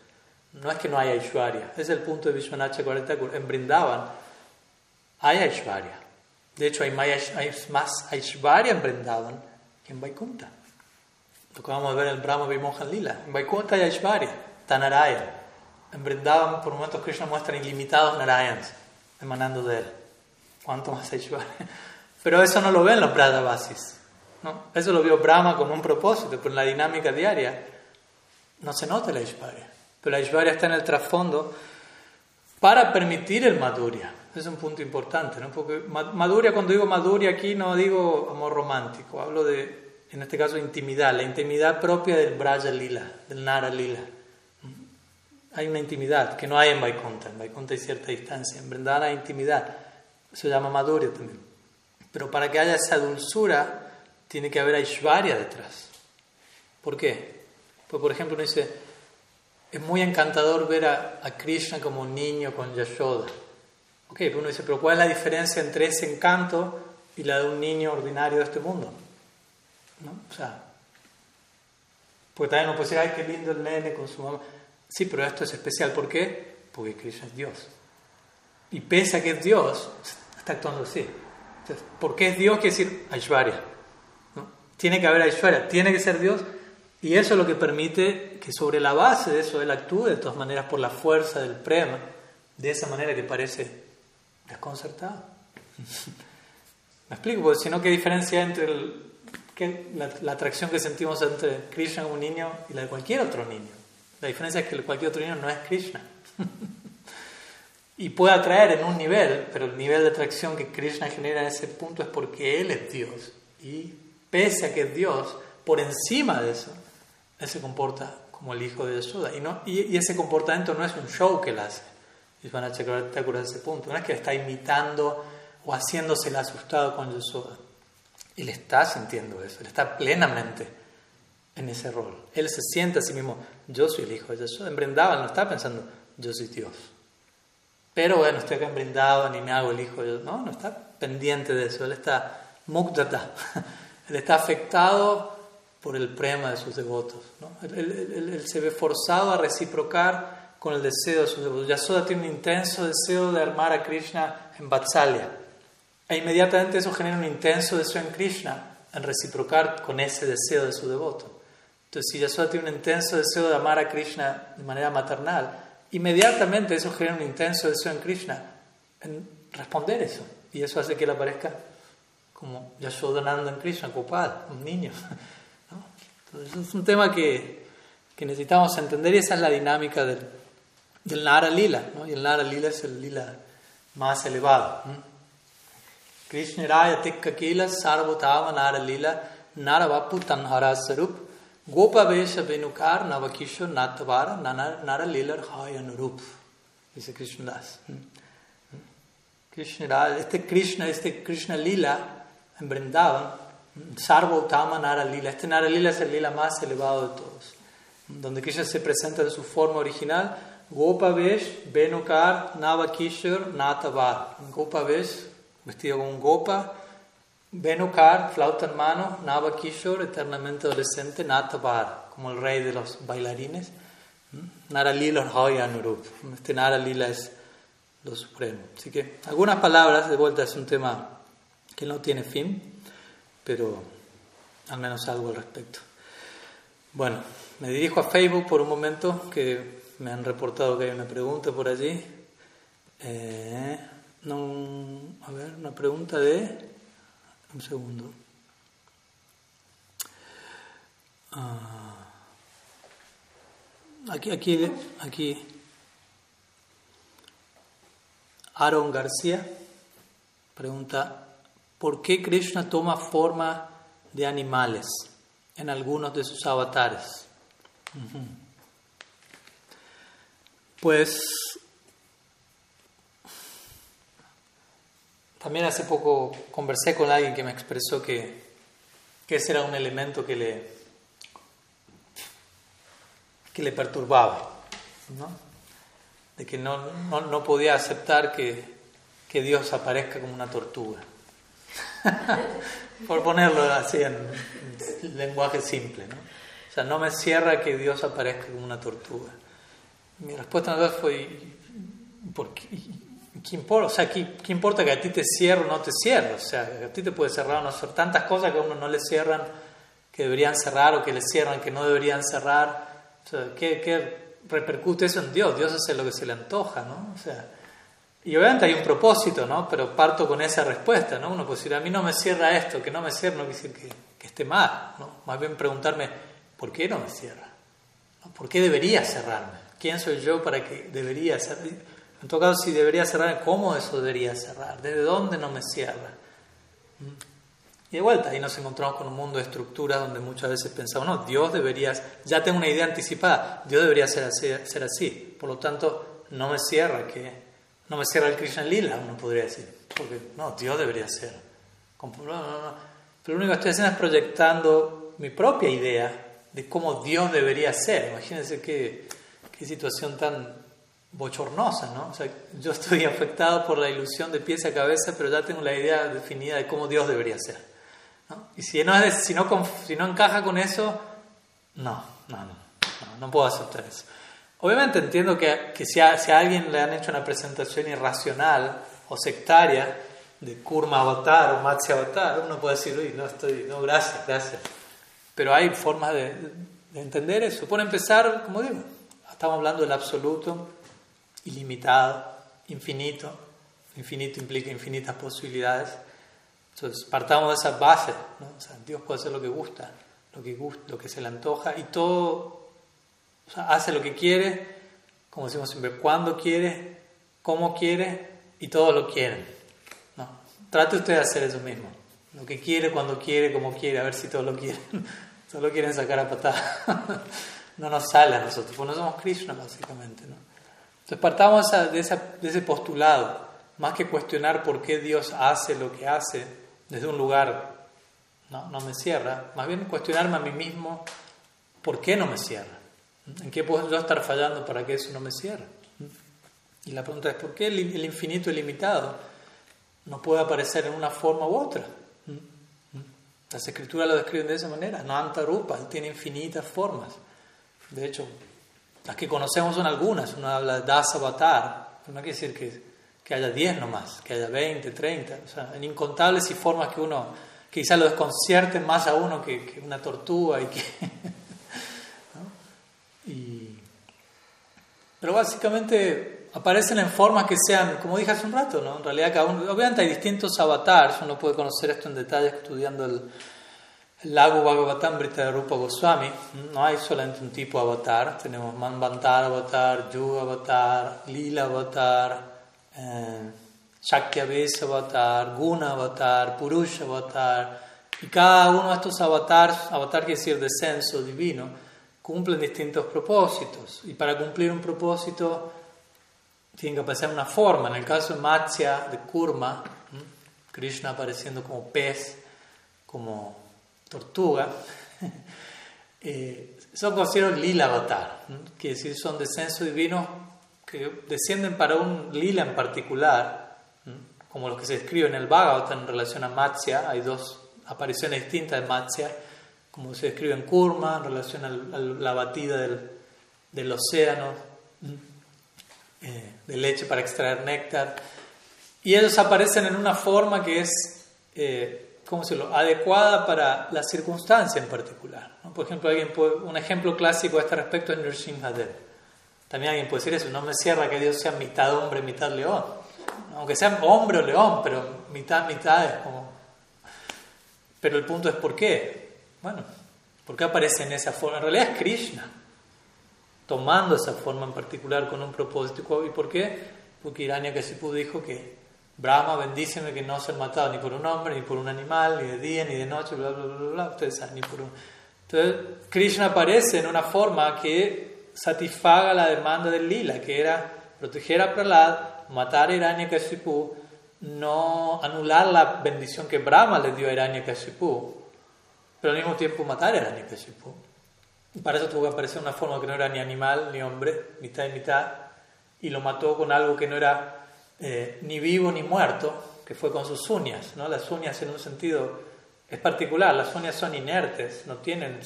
No es que no haya Aishwarya. Es el punto de Vishwanath 40 En Brindavan hay Aishwarya. De hecho, hay más Aishwarya en Brindavan que en Vaikunta. Lo que vamos a ver en el Brahma Vimohan Lila. En Vaikunta hay Aishwarya, Tanaraya. En Vrindavan, por momentos, Krishna muestra ilimitados Narayans emanando de él. ¿Cuánto más hay Pero eso no lo ven los Brahmavasis. ¿no? Eso lo vio Brahma como un propósito, pero en la dinámica diaria no se nota la Ishvarya. Pero la Ishvarya está en el trasfondo para permitir el Madhurya. Es un punto importante, ¿no? Porque Madhurya, cuando digo Madhurya aquí no digo amor romántico, hablo de, en este caso, intimidad, la intimidad propia del Braja Lila, del Nara Lila hay una intimidad que no hay en Vaikunta. En Vaikunta hay cierta distancia. En Vrindavan hay intimidad. Se llama Madhurya también. Pero para que haya esa dulzura, tiene que haber Aishwarya detrás. ¿Por qué? Pues, por ejemplo, uno dice, es muy encantador ver a, Krishna como un niño con Yashoda. Ok, pero uno dice, pero ¿cuál es la diferencia entre ese encanto y la de un niño ordinario de este mundo? ¿No? O sea, pues también uno puede decir, ay, qué lindo el nene con su mamá. Sí, pero esto es especial. ¿Por qué? Porque Krishna es Dios. Y pese a que es Dios, está actuando así. Entonces, ¿Por qué es Dios? Quiere decir Aishwarya. ¿no? Tiene que haber Aishwarya, tiene que ser Dios. Y eso es lo que permite que sobre la base de eso él actúe de todas maneras por la fuerza del prema, de esa manera que parece desconcertado. ¿Me explico? Porque si no, ¿qué diferencia entre la, la, atracción que sentimos entre Krishna, un niño, y la de cualquier otro niño? La diferencia es que cualquier otro niño no es Krishna. y puede atraer en un nivel, pero el nivel de atracción que Krishna genera en ese punto es porque Él es Dios. Y pese a que es Dios, por encima de eso, Él se comporta como el hijo de Yashoda. Y, no, y, ese comportamiento no es un show que Él hace. Y van a checar ese punto. No es que está imitando o haciéndose el asustado con Yashoda. Él está sintiendo eso, Él está plenamente en ese rol. Él se siente a sí mismo, yo soy el hijo de Dios. En Brindavan no está pensando, yo soy Dios. Pero bueno, estoy acá en Brindavan y me hago el hijo de Dios. No, no está pendiente de eso. Él está mukdata. Él está afectado por el prema de sus devotos. Él, se ve forzado a reciprocar con el deseo de sus devotos. Yasoda tiene un intenso deseo de armar a Krishna en Vatsalya. E inmediatamente eso genera un intenso deseo en Krishna en reciprocar con ese deseo de su devoto. Entonces, si Yashoda tiene un intenso deseo de amar a Krishna de manera maternal, inmediatamente eso genera un intenso deseo en Krishna en responder eso. Y eso hace que él aparezca como Yashodananda en Krishna, ocupado, un niño. Entonces, es un tema que, que, necesitamos entender y esa es la dinámica del, del Nara Lila. ¿no? Y el Nara Lila es el Lila más elevado. Krishna Raya Tikka Kila Sarvotama Nara Lila Nara Vapu Tanhara Sarup Gopavesh Venukar Navakishor Natavara Nara Lilar Hay Anurup, dice Krishnadas. Krishna, este Krishna, este Krishna Lila en Vrindavan, Sarva Uttama Nara Lila. Este Nara Lila es el Lila más elevado de todos, donde Krishna se presenta en su forma original. Gopavesh, Venukar, Navakishor, Natavar. Gopavesh, vestido con gopa, Venukar, flauta en mano, Nava Kishore, eternamente adolescente, Natavar, como el rey de los bailarines. Nara Lila Nurup. Este Nara Lila es lo supremo. Así que algunas palabras, de vuelta es un tema que no tiene fin, pero al menos algo al respecto. Bueno, me dirijo a Facebook por un momento, que me han reportado que hay una pregunta por allí. Eh, no, a ver, una pregunta de... Un segundo. Ah, aquí, aquí, aquí. Aaron García pregunta, ¿por qué Krishna toma forma de animales en algunos de sus avatares? Pues también hace poco conversé con alguien que me expresó que, que ese era un elemento que le, que le perturbaba, ¿no? de que no, no, podía aceptar que, que, Dios aparezca como una tortuga, por ponerlo así en, lenguaje simple. ¿no? O sea, no me cierra que Dios aparezca como una tortuga. Mi respuesta a fue, ¿por qué? importa? O sea, ¿qué, importa que a ti te cierre o no te cierre? O sea, a ti te puede cerrar o no cerrar. Tantas cosas que a uno no le cierran, que deberían cerrar, o que le cierran, que no deberían cerrar. O sea, ¿qué, repercute eso en Dios? Dios hace lo que se le antoja, ¿no? O sea, y obviamente hay un propósito, ¿no? Pero parto con esa respuesta, ¿no? Uno puede decir, a mí no me cierra esto, que no me cierra no quiere decir que, que esté mal, ¿no? Más bien preguntarme, ¿por qué no me cierra? ¿Por qué debería cerrarme? ¿Quién soy yo para que debería cerrar? En todo caso, si debería cerrar, ¿cómo eso debería cerrar? ¿Desde dónde no me cierra? Y de vuelta, ahí nos encontramos con un mundo de estructuras donde muchas veces pensamos, no, Dios debería, ya tengo una idea anticipada, Dios debería ser así, ser así. por lo tanto, no me cierra que, no me cierra el Krishna Lila, uno podría decir, porque no, Dios debería ser. Pero lo único que estoy haciendo es proyectando mi propia idea de cómo Dios debería ser. Imagínense qué, qué situación tan bochornosa, ¿no? O sea, yo estoy afectado por la ilusión de pies a cabeza, pero ya tengo la idea definida de cómo Dios debería ser. ¿no? Y si no, si, no, si no encaja con eso, no, no, no, no, puedo aceptar eso. Obviamente entiendo que, que si, a, si, a, alguien le han hecho una presentación irracional o sectaria de Kurma Avatar o Matsya Avatar, uno puede decir, uy, no estoy, no, gracias, gracias. Pero hay formas de, de entender eso. Por empezar, como digo, estamos hablando del absoluto, ilimitado, infinito. Infinito implica infinitas posibilidades. Entonces, partamos de esa base. Dios puede hacer lo que gusta, lo que, gusta, lo que se le antoja y todo hace lo que quiere, como decimos siempre, cuando quiere, cómo quiere y todos lo quieren. ¿no? Trate usted de hacer eso mismo. Lo que quiere, cuando quiere, como quiere, a ver si todos lo quieren. todos lo quieren sacar a patada. no nos sale a nosotros, pues no somos Krishna básicamente. ¿no? Entonces partamos de, ese postulado, más que cuestionar por qué Dios hace lo que hace desde un lugar, no, no me cierra, más bien cuestionarme a mí mismo por qué no me cierra, en qué puedo yo estar fallando para que eso no me cierre. Y la pregunta es, ¿por qué el, infinito ilimitado no puede aparecer en una forma u otra? Las escrituras lo describen de esa manera, no antarupa, él tiene infinitas formas. De hecho, las que conocemos son algunas, uno habla de Das Avatar, no quiere decir que, que haya 10 nomás, que haya 20, 30, o sea, en incontables y formas que uno, quizá lo desconcierten más a uno que, una tortuga y que... pero básicamente aparecen en formas que sean, como dije hace un rato, ¿no? En realidad cada uno, obviamente hay distintos avatars, uno puede conocer esto en detalle estudiando el Lago Bhagavatamrita de Rupa Goswami, no hay solamente un tipo de avatar, tenemos Manvantar avatar, Yuga avatar, Lila avatar, eh, avatar, Guna avatar, Purusha avatar, y cada uno de estos avatars, avatar quiere decir descenso divino, cumplen distintos propósitos, y para cumplir un propósito tienen que aparecer una forma, en el caso de Matsya, de Kurma, Krishna apareciendo como pez, como tortuga, eh, son considerados lila avatar, que decir son descensos divinos que descienden para un lila en particular, como los que se describen en el Bhagavatam en relación a Matsya, hay dos apariciones distintas de Matsya, como se describe en Kurma en relación a la batida del, océano eh, de leche para extraer néctar, y ellos aparecen en una forma que es eh, ¿cómo decirlo?, adecuada para la circunstancia en particular. Por ejemplo, alguien un ejemplo clásico a este respecto es Nrsimhadev. También alguien puede decir eso, no me cierra que Dios sea mitad hombre, mitad león. Aunque sea hombre o león, pero mitad, mitad es como... Pero el punto es ¿por qué? Bueno, ¿por qué aparece en esa forma? En realidad es Krishna, tomando esa forma en particular con un propósito. ¿Y por qué? Porque Hiranyakashipu dijo que Brahma, bendíceme que no ser matado ni por un hombre, ni por un animal, ni de día, ni de noche, bla, bla, bla, bla. Ustedes saben, ni por un... Entonces, Krishna aparece en una forma que satisfaga la demanda del lila, que era proteger a Prahlad, matar a Hiranyakashipu, no anular la bendición que Brahma le dio a Hiranyakashipu, pero al mismo tiempo matar a Hiranyakashipu. Para eso tuvo que aparecer una forma que no era ni animal ni hombre, mitad y mitad, y lo mató con algo que no era eh, ni vivo ni muerto, que fue con sus uñas. ¿no? Las uñas en un sentido es particular, las uñas son inertes, no tienen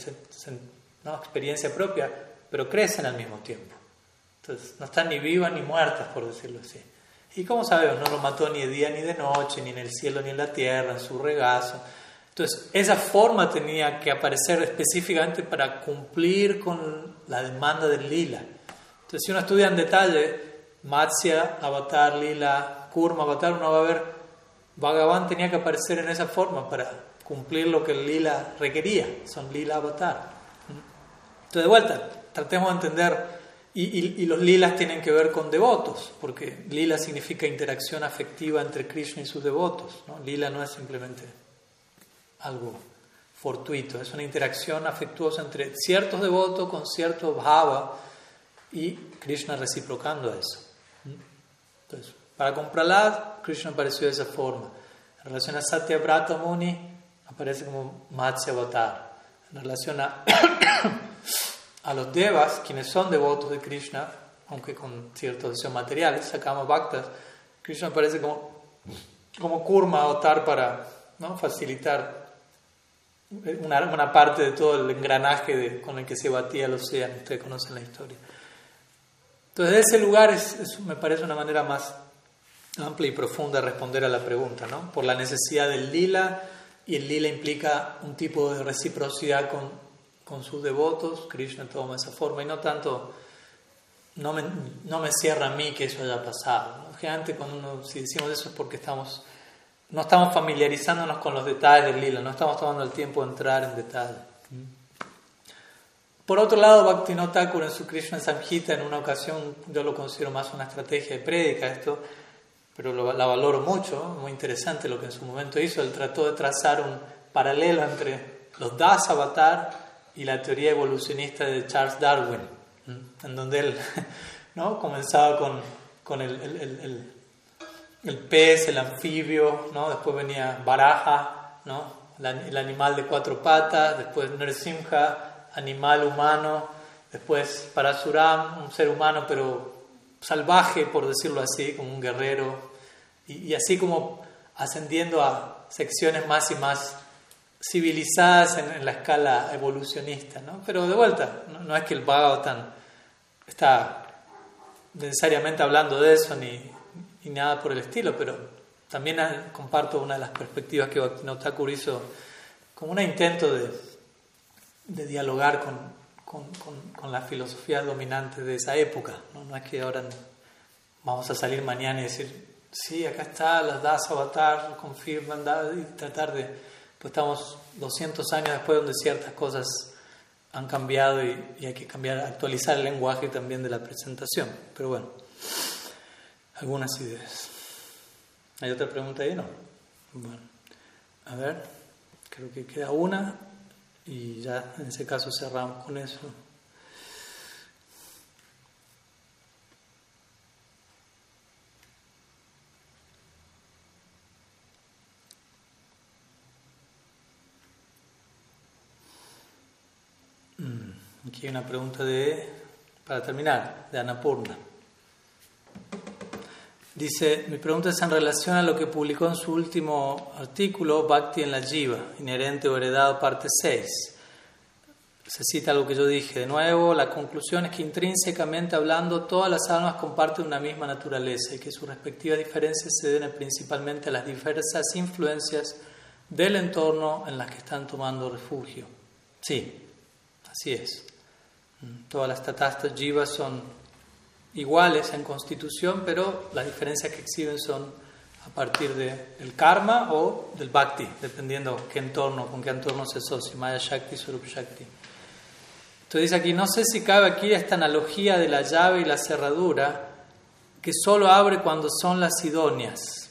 ¿no? experiencia propia, pero crecen al mismo tiempo. Entonces no están ni vivas ni muertas, por decirlo así. ¿Y cómo sabemos? No lo mató ni de día ni de noche, ni en el cielo ni en la tierra, en su regazo. Entonces, esa forma tenía que aparecer específicamente para cumplir con la demanda del lila. Entonces, si uno estudia en detalle Matsya, Avatar, Lila, Kurma, Avatar, uno va a ver, Bhagavan tenía que aparecer en esa forma para cumplir lo que Lila requería, son Lila Avatar. Entonces, de vuelta, tratemos de entender, y, los lilas tienen que ver con devotos, porque lila significa interacción afectiva entre Krishna y sus devotos. ¿no? Lila no es simplemente algo fortuito, es una interacción afectuosa entre ciertos devotos con cierto bhava y Krishna reciprocando eso. Entonces, para comprarla, Krishna apareció de esa forma. En relación a Satya Brata Muni, aparece como Matsya Avatar. En relación a, a los devas, quienes son devotos de Krishna, aunque con ciertos deseos materiales, sacamos Bhaktas, Krishna aparece como, como Kurma Avatar para ¿no? facilitar una, una, parte de todo el engranaje de, con el que se batía el océano. Ustedes conocen la historia. Entonces, ese lugar es, me parece una manera más amplia y profunda de responder a la pregunta, ¿no? Por la necesidad del lila, y el lila implica un tipo de reciprocidad con, con sus devotos, Krishna toma esa forma, y no tanto, no me, no me cierra a mí que eso haya pasado. ¿no? Generalmente cuando uno, si decimos eso es porque estamos, no estamos familiarizándonos con los detalles del lila, no estamos tomando el tiempo de entrar en detalle. Por otro lado, Bhaktivinoda Thakur en su Krishna Samhita, en una ocasión, yo lo considero más una estrategia de prédica esto, pero la valoro mucho, muy interesante lo que en su momento hizo. Él trató de trazar un paralelo entre los Das Avatar y la teoría evolucionista de Charles Darwin, en donde él ¿no? comenzaba con, con el, el, el, pez, el anfibio, ¿no? después venía Baraja, ¿no? el animal de cuatro patas, después Nrsimha animal humano, después Parasuram, un ser humano pero salvaje, por decirlo así, como un guerrero, y, así como ascendiendo a secciones más y más civilizadas en, la escala evolucionista, ¿no? Pero de vuelta, no, es que el Bhagavatam está necesariamente hablando de eso ni, ni nada por el estilo, pero también comparto una de las perspectivas que Bhaktivinoda hizo como un intento de de dialogar con, con, con, la filosofía dominante de esa época. ¿no? no es que ahora vamos a salir mañana y decir, sí, acá está, las das avatar, confirman, y tratar de... Pues estamos 200 años después donde ciertas cosas han cambiado y, y, hay que cambiar, actualizar el lenguaje también de la presentación. Pero bueno, algunas ideas. ¿Hay otra pregunta ahí? No. Bueno, a ver, creo que queda una. Y ya en ese caso cerramos con eso. Mm, aquí hay una pregunta de, para terminar, de Anapurna. Dice, mi pregunta es en relación a lo que publicó en su último artículo, Bhakti en la Jiva, inherente o heredado, parte 6. Se cita algo que yo dije. De nuevo, la conclusión es que intrínsecamente hablando, todas las almas comparten una misma naturaleza y que sus respectivas diferencias se deben principalmente a las diversas influencias del entorno en las que están tomando refugio. Sí, así es. Mm, todas las tatastas jivas son iguales en constitución, pero las diferencias que exhiben son a partir del karma o del bhakti, dependiendo qué entorno, con qué entorno se asocia, Maya Shakti, Surup Shakti. Entonces aquí, no sé si cabe aquí esta analogía de la llave y la cerradura, que solo abre cuando son las idóneas.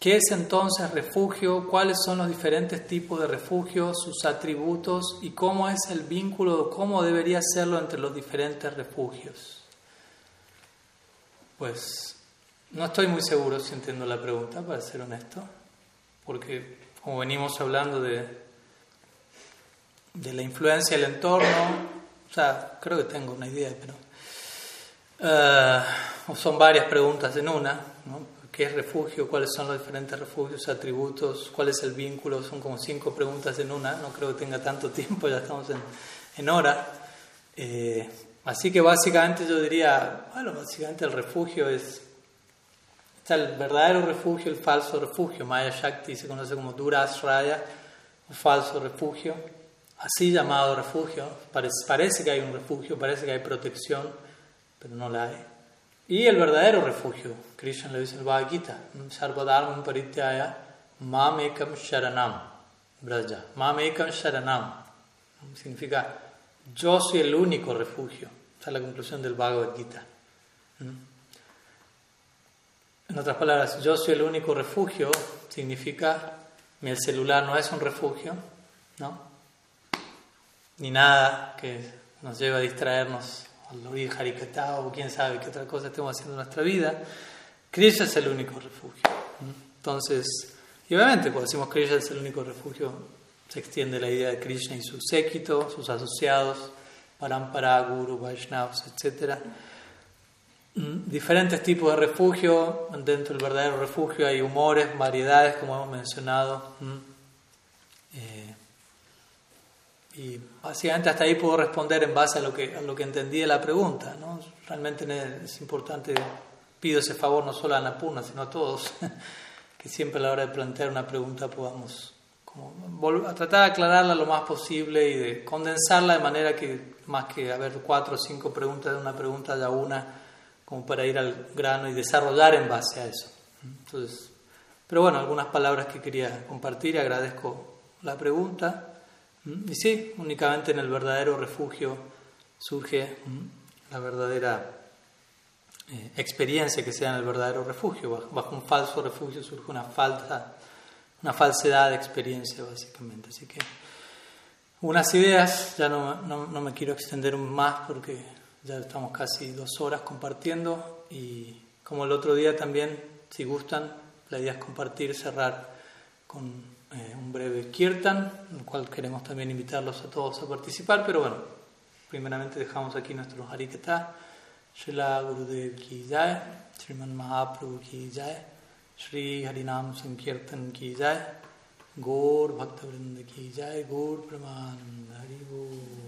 ¿Qué es entonces refugio? ¿Cuáles son los diferentes tipos de refugio, sus atributos y cómo es el vínculo, cómo debería serlo entre los diferentes refugios? Pues no estoy muy seguro si entiendo la pregunta, para ser honesto, porque como venimos hablando de, de la influencia del entorno, o sea, creo que tengo una idea, pero uh, son varias preguntas en una, ¿no? ¿Qué es refugio? ¿Cuáles son los diferentes refugios, atributos? ¿Cuál es el vínculo? Son como cinco preguntas en una, no creo que tenga tanto tiempo, ya estamos en, en hora. Eh, así que básicamente yo diría, bueno, básicamente el refugio es Está el verdadero refugio, el falso refugio. Maya Shakti se conoce como Durasraya, o falso refugio. Así llamado refugio. Parece, que hay un refugio, parece que hay protección, pero no la hay. Y el verdadero refugio, Krishna le dice en Bhagavad Gita, Sarvadharman Parityaya Mamekam Sharanam. Braja. Mamekam Sharanam. Significa, yo soy el único refugio. Esa es la conclusión del Bhagavad Gita. En otras palabras, yo soy el único refugio, significa mi celular no es un refugio, ¿no? Ni nada que nos lleve a distraernos al oír Harikata o quién sabe qué otra cosa estemos haciendo en nuestra vida. Krishna es el único refugio. Entonces, y obviamente cuando decimos Krishna es el único refugio, se extiende la idea de Krishna y su séquito, sus asociados, Parampara, Guru, Vaishnavas, etcétera Mm, diferentes tipos de refugio. Dentro del verdadero refugio hay humores, variedades, como hemos mencionado. Mm. Eh, y básicamente hasta ahí puedo responder en base a lo que, a lo que entendí de la pregunta. ¿no? Realmente es importante, pido ese favor no solo a Napurna, sino a todos, que siempre a la hora de plantear una pregunta podamos como, a tratar de aclararla lo más posible y de condensarla de manera que más que haber cuatro o cinco preguntas de una pregunta haya una como para ir al grano y desarrollar en base a eso. Entonces, pero bueno, algunas palabras que quería compartir, agradezco la pregunta. Y sí, únicamente en el verdadero refugio surge la verdadera eh, experiencia que sea en el verdadero refugio. Bajo un falso refugio surge una falsa, una falsedad de experiencia, básicamente. Así que unas ideas, ya no, no, no me quiero extender más porque ya estamos casi dos horas compartiendo y como el otro día también, si gustan, la idea es compartir, cerrar con eh, un breve kirtan, en el cual queremos también invitarlos a todos a participar, pero bueno, primeramente dejamos aquí nuestro Harikata, Srila Gurudev ki jai, Sriman Mahaprabhu ki jai, Sri Harinam Sankirtan ki jai, Gaur Bhakta Vrinda ki jai, Gaur Pramananda Haribo.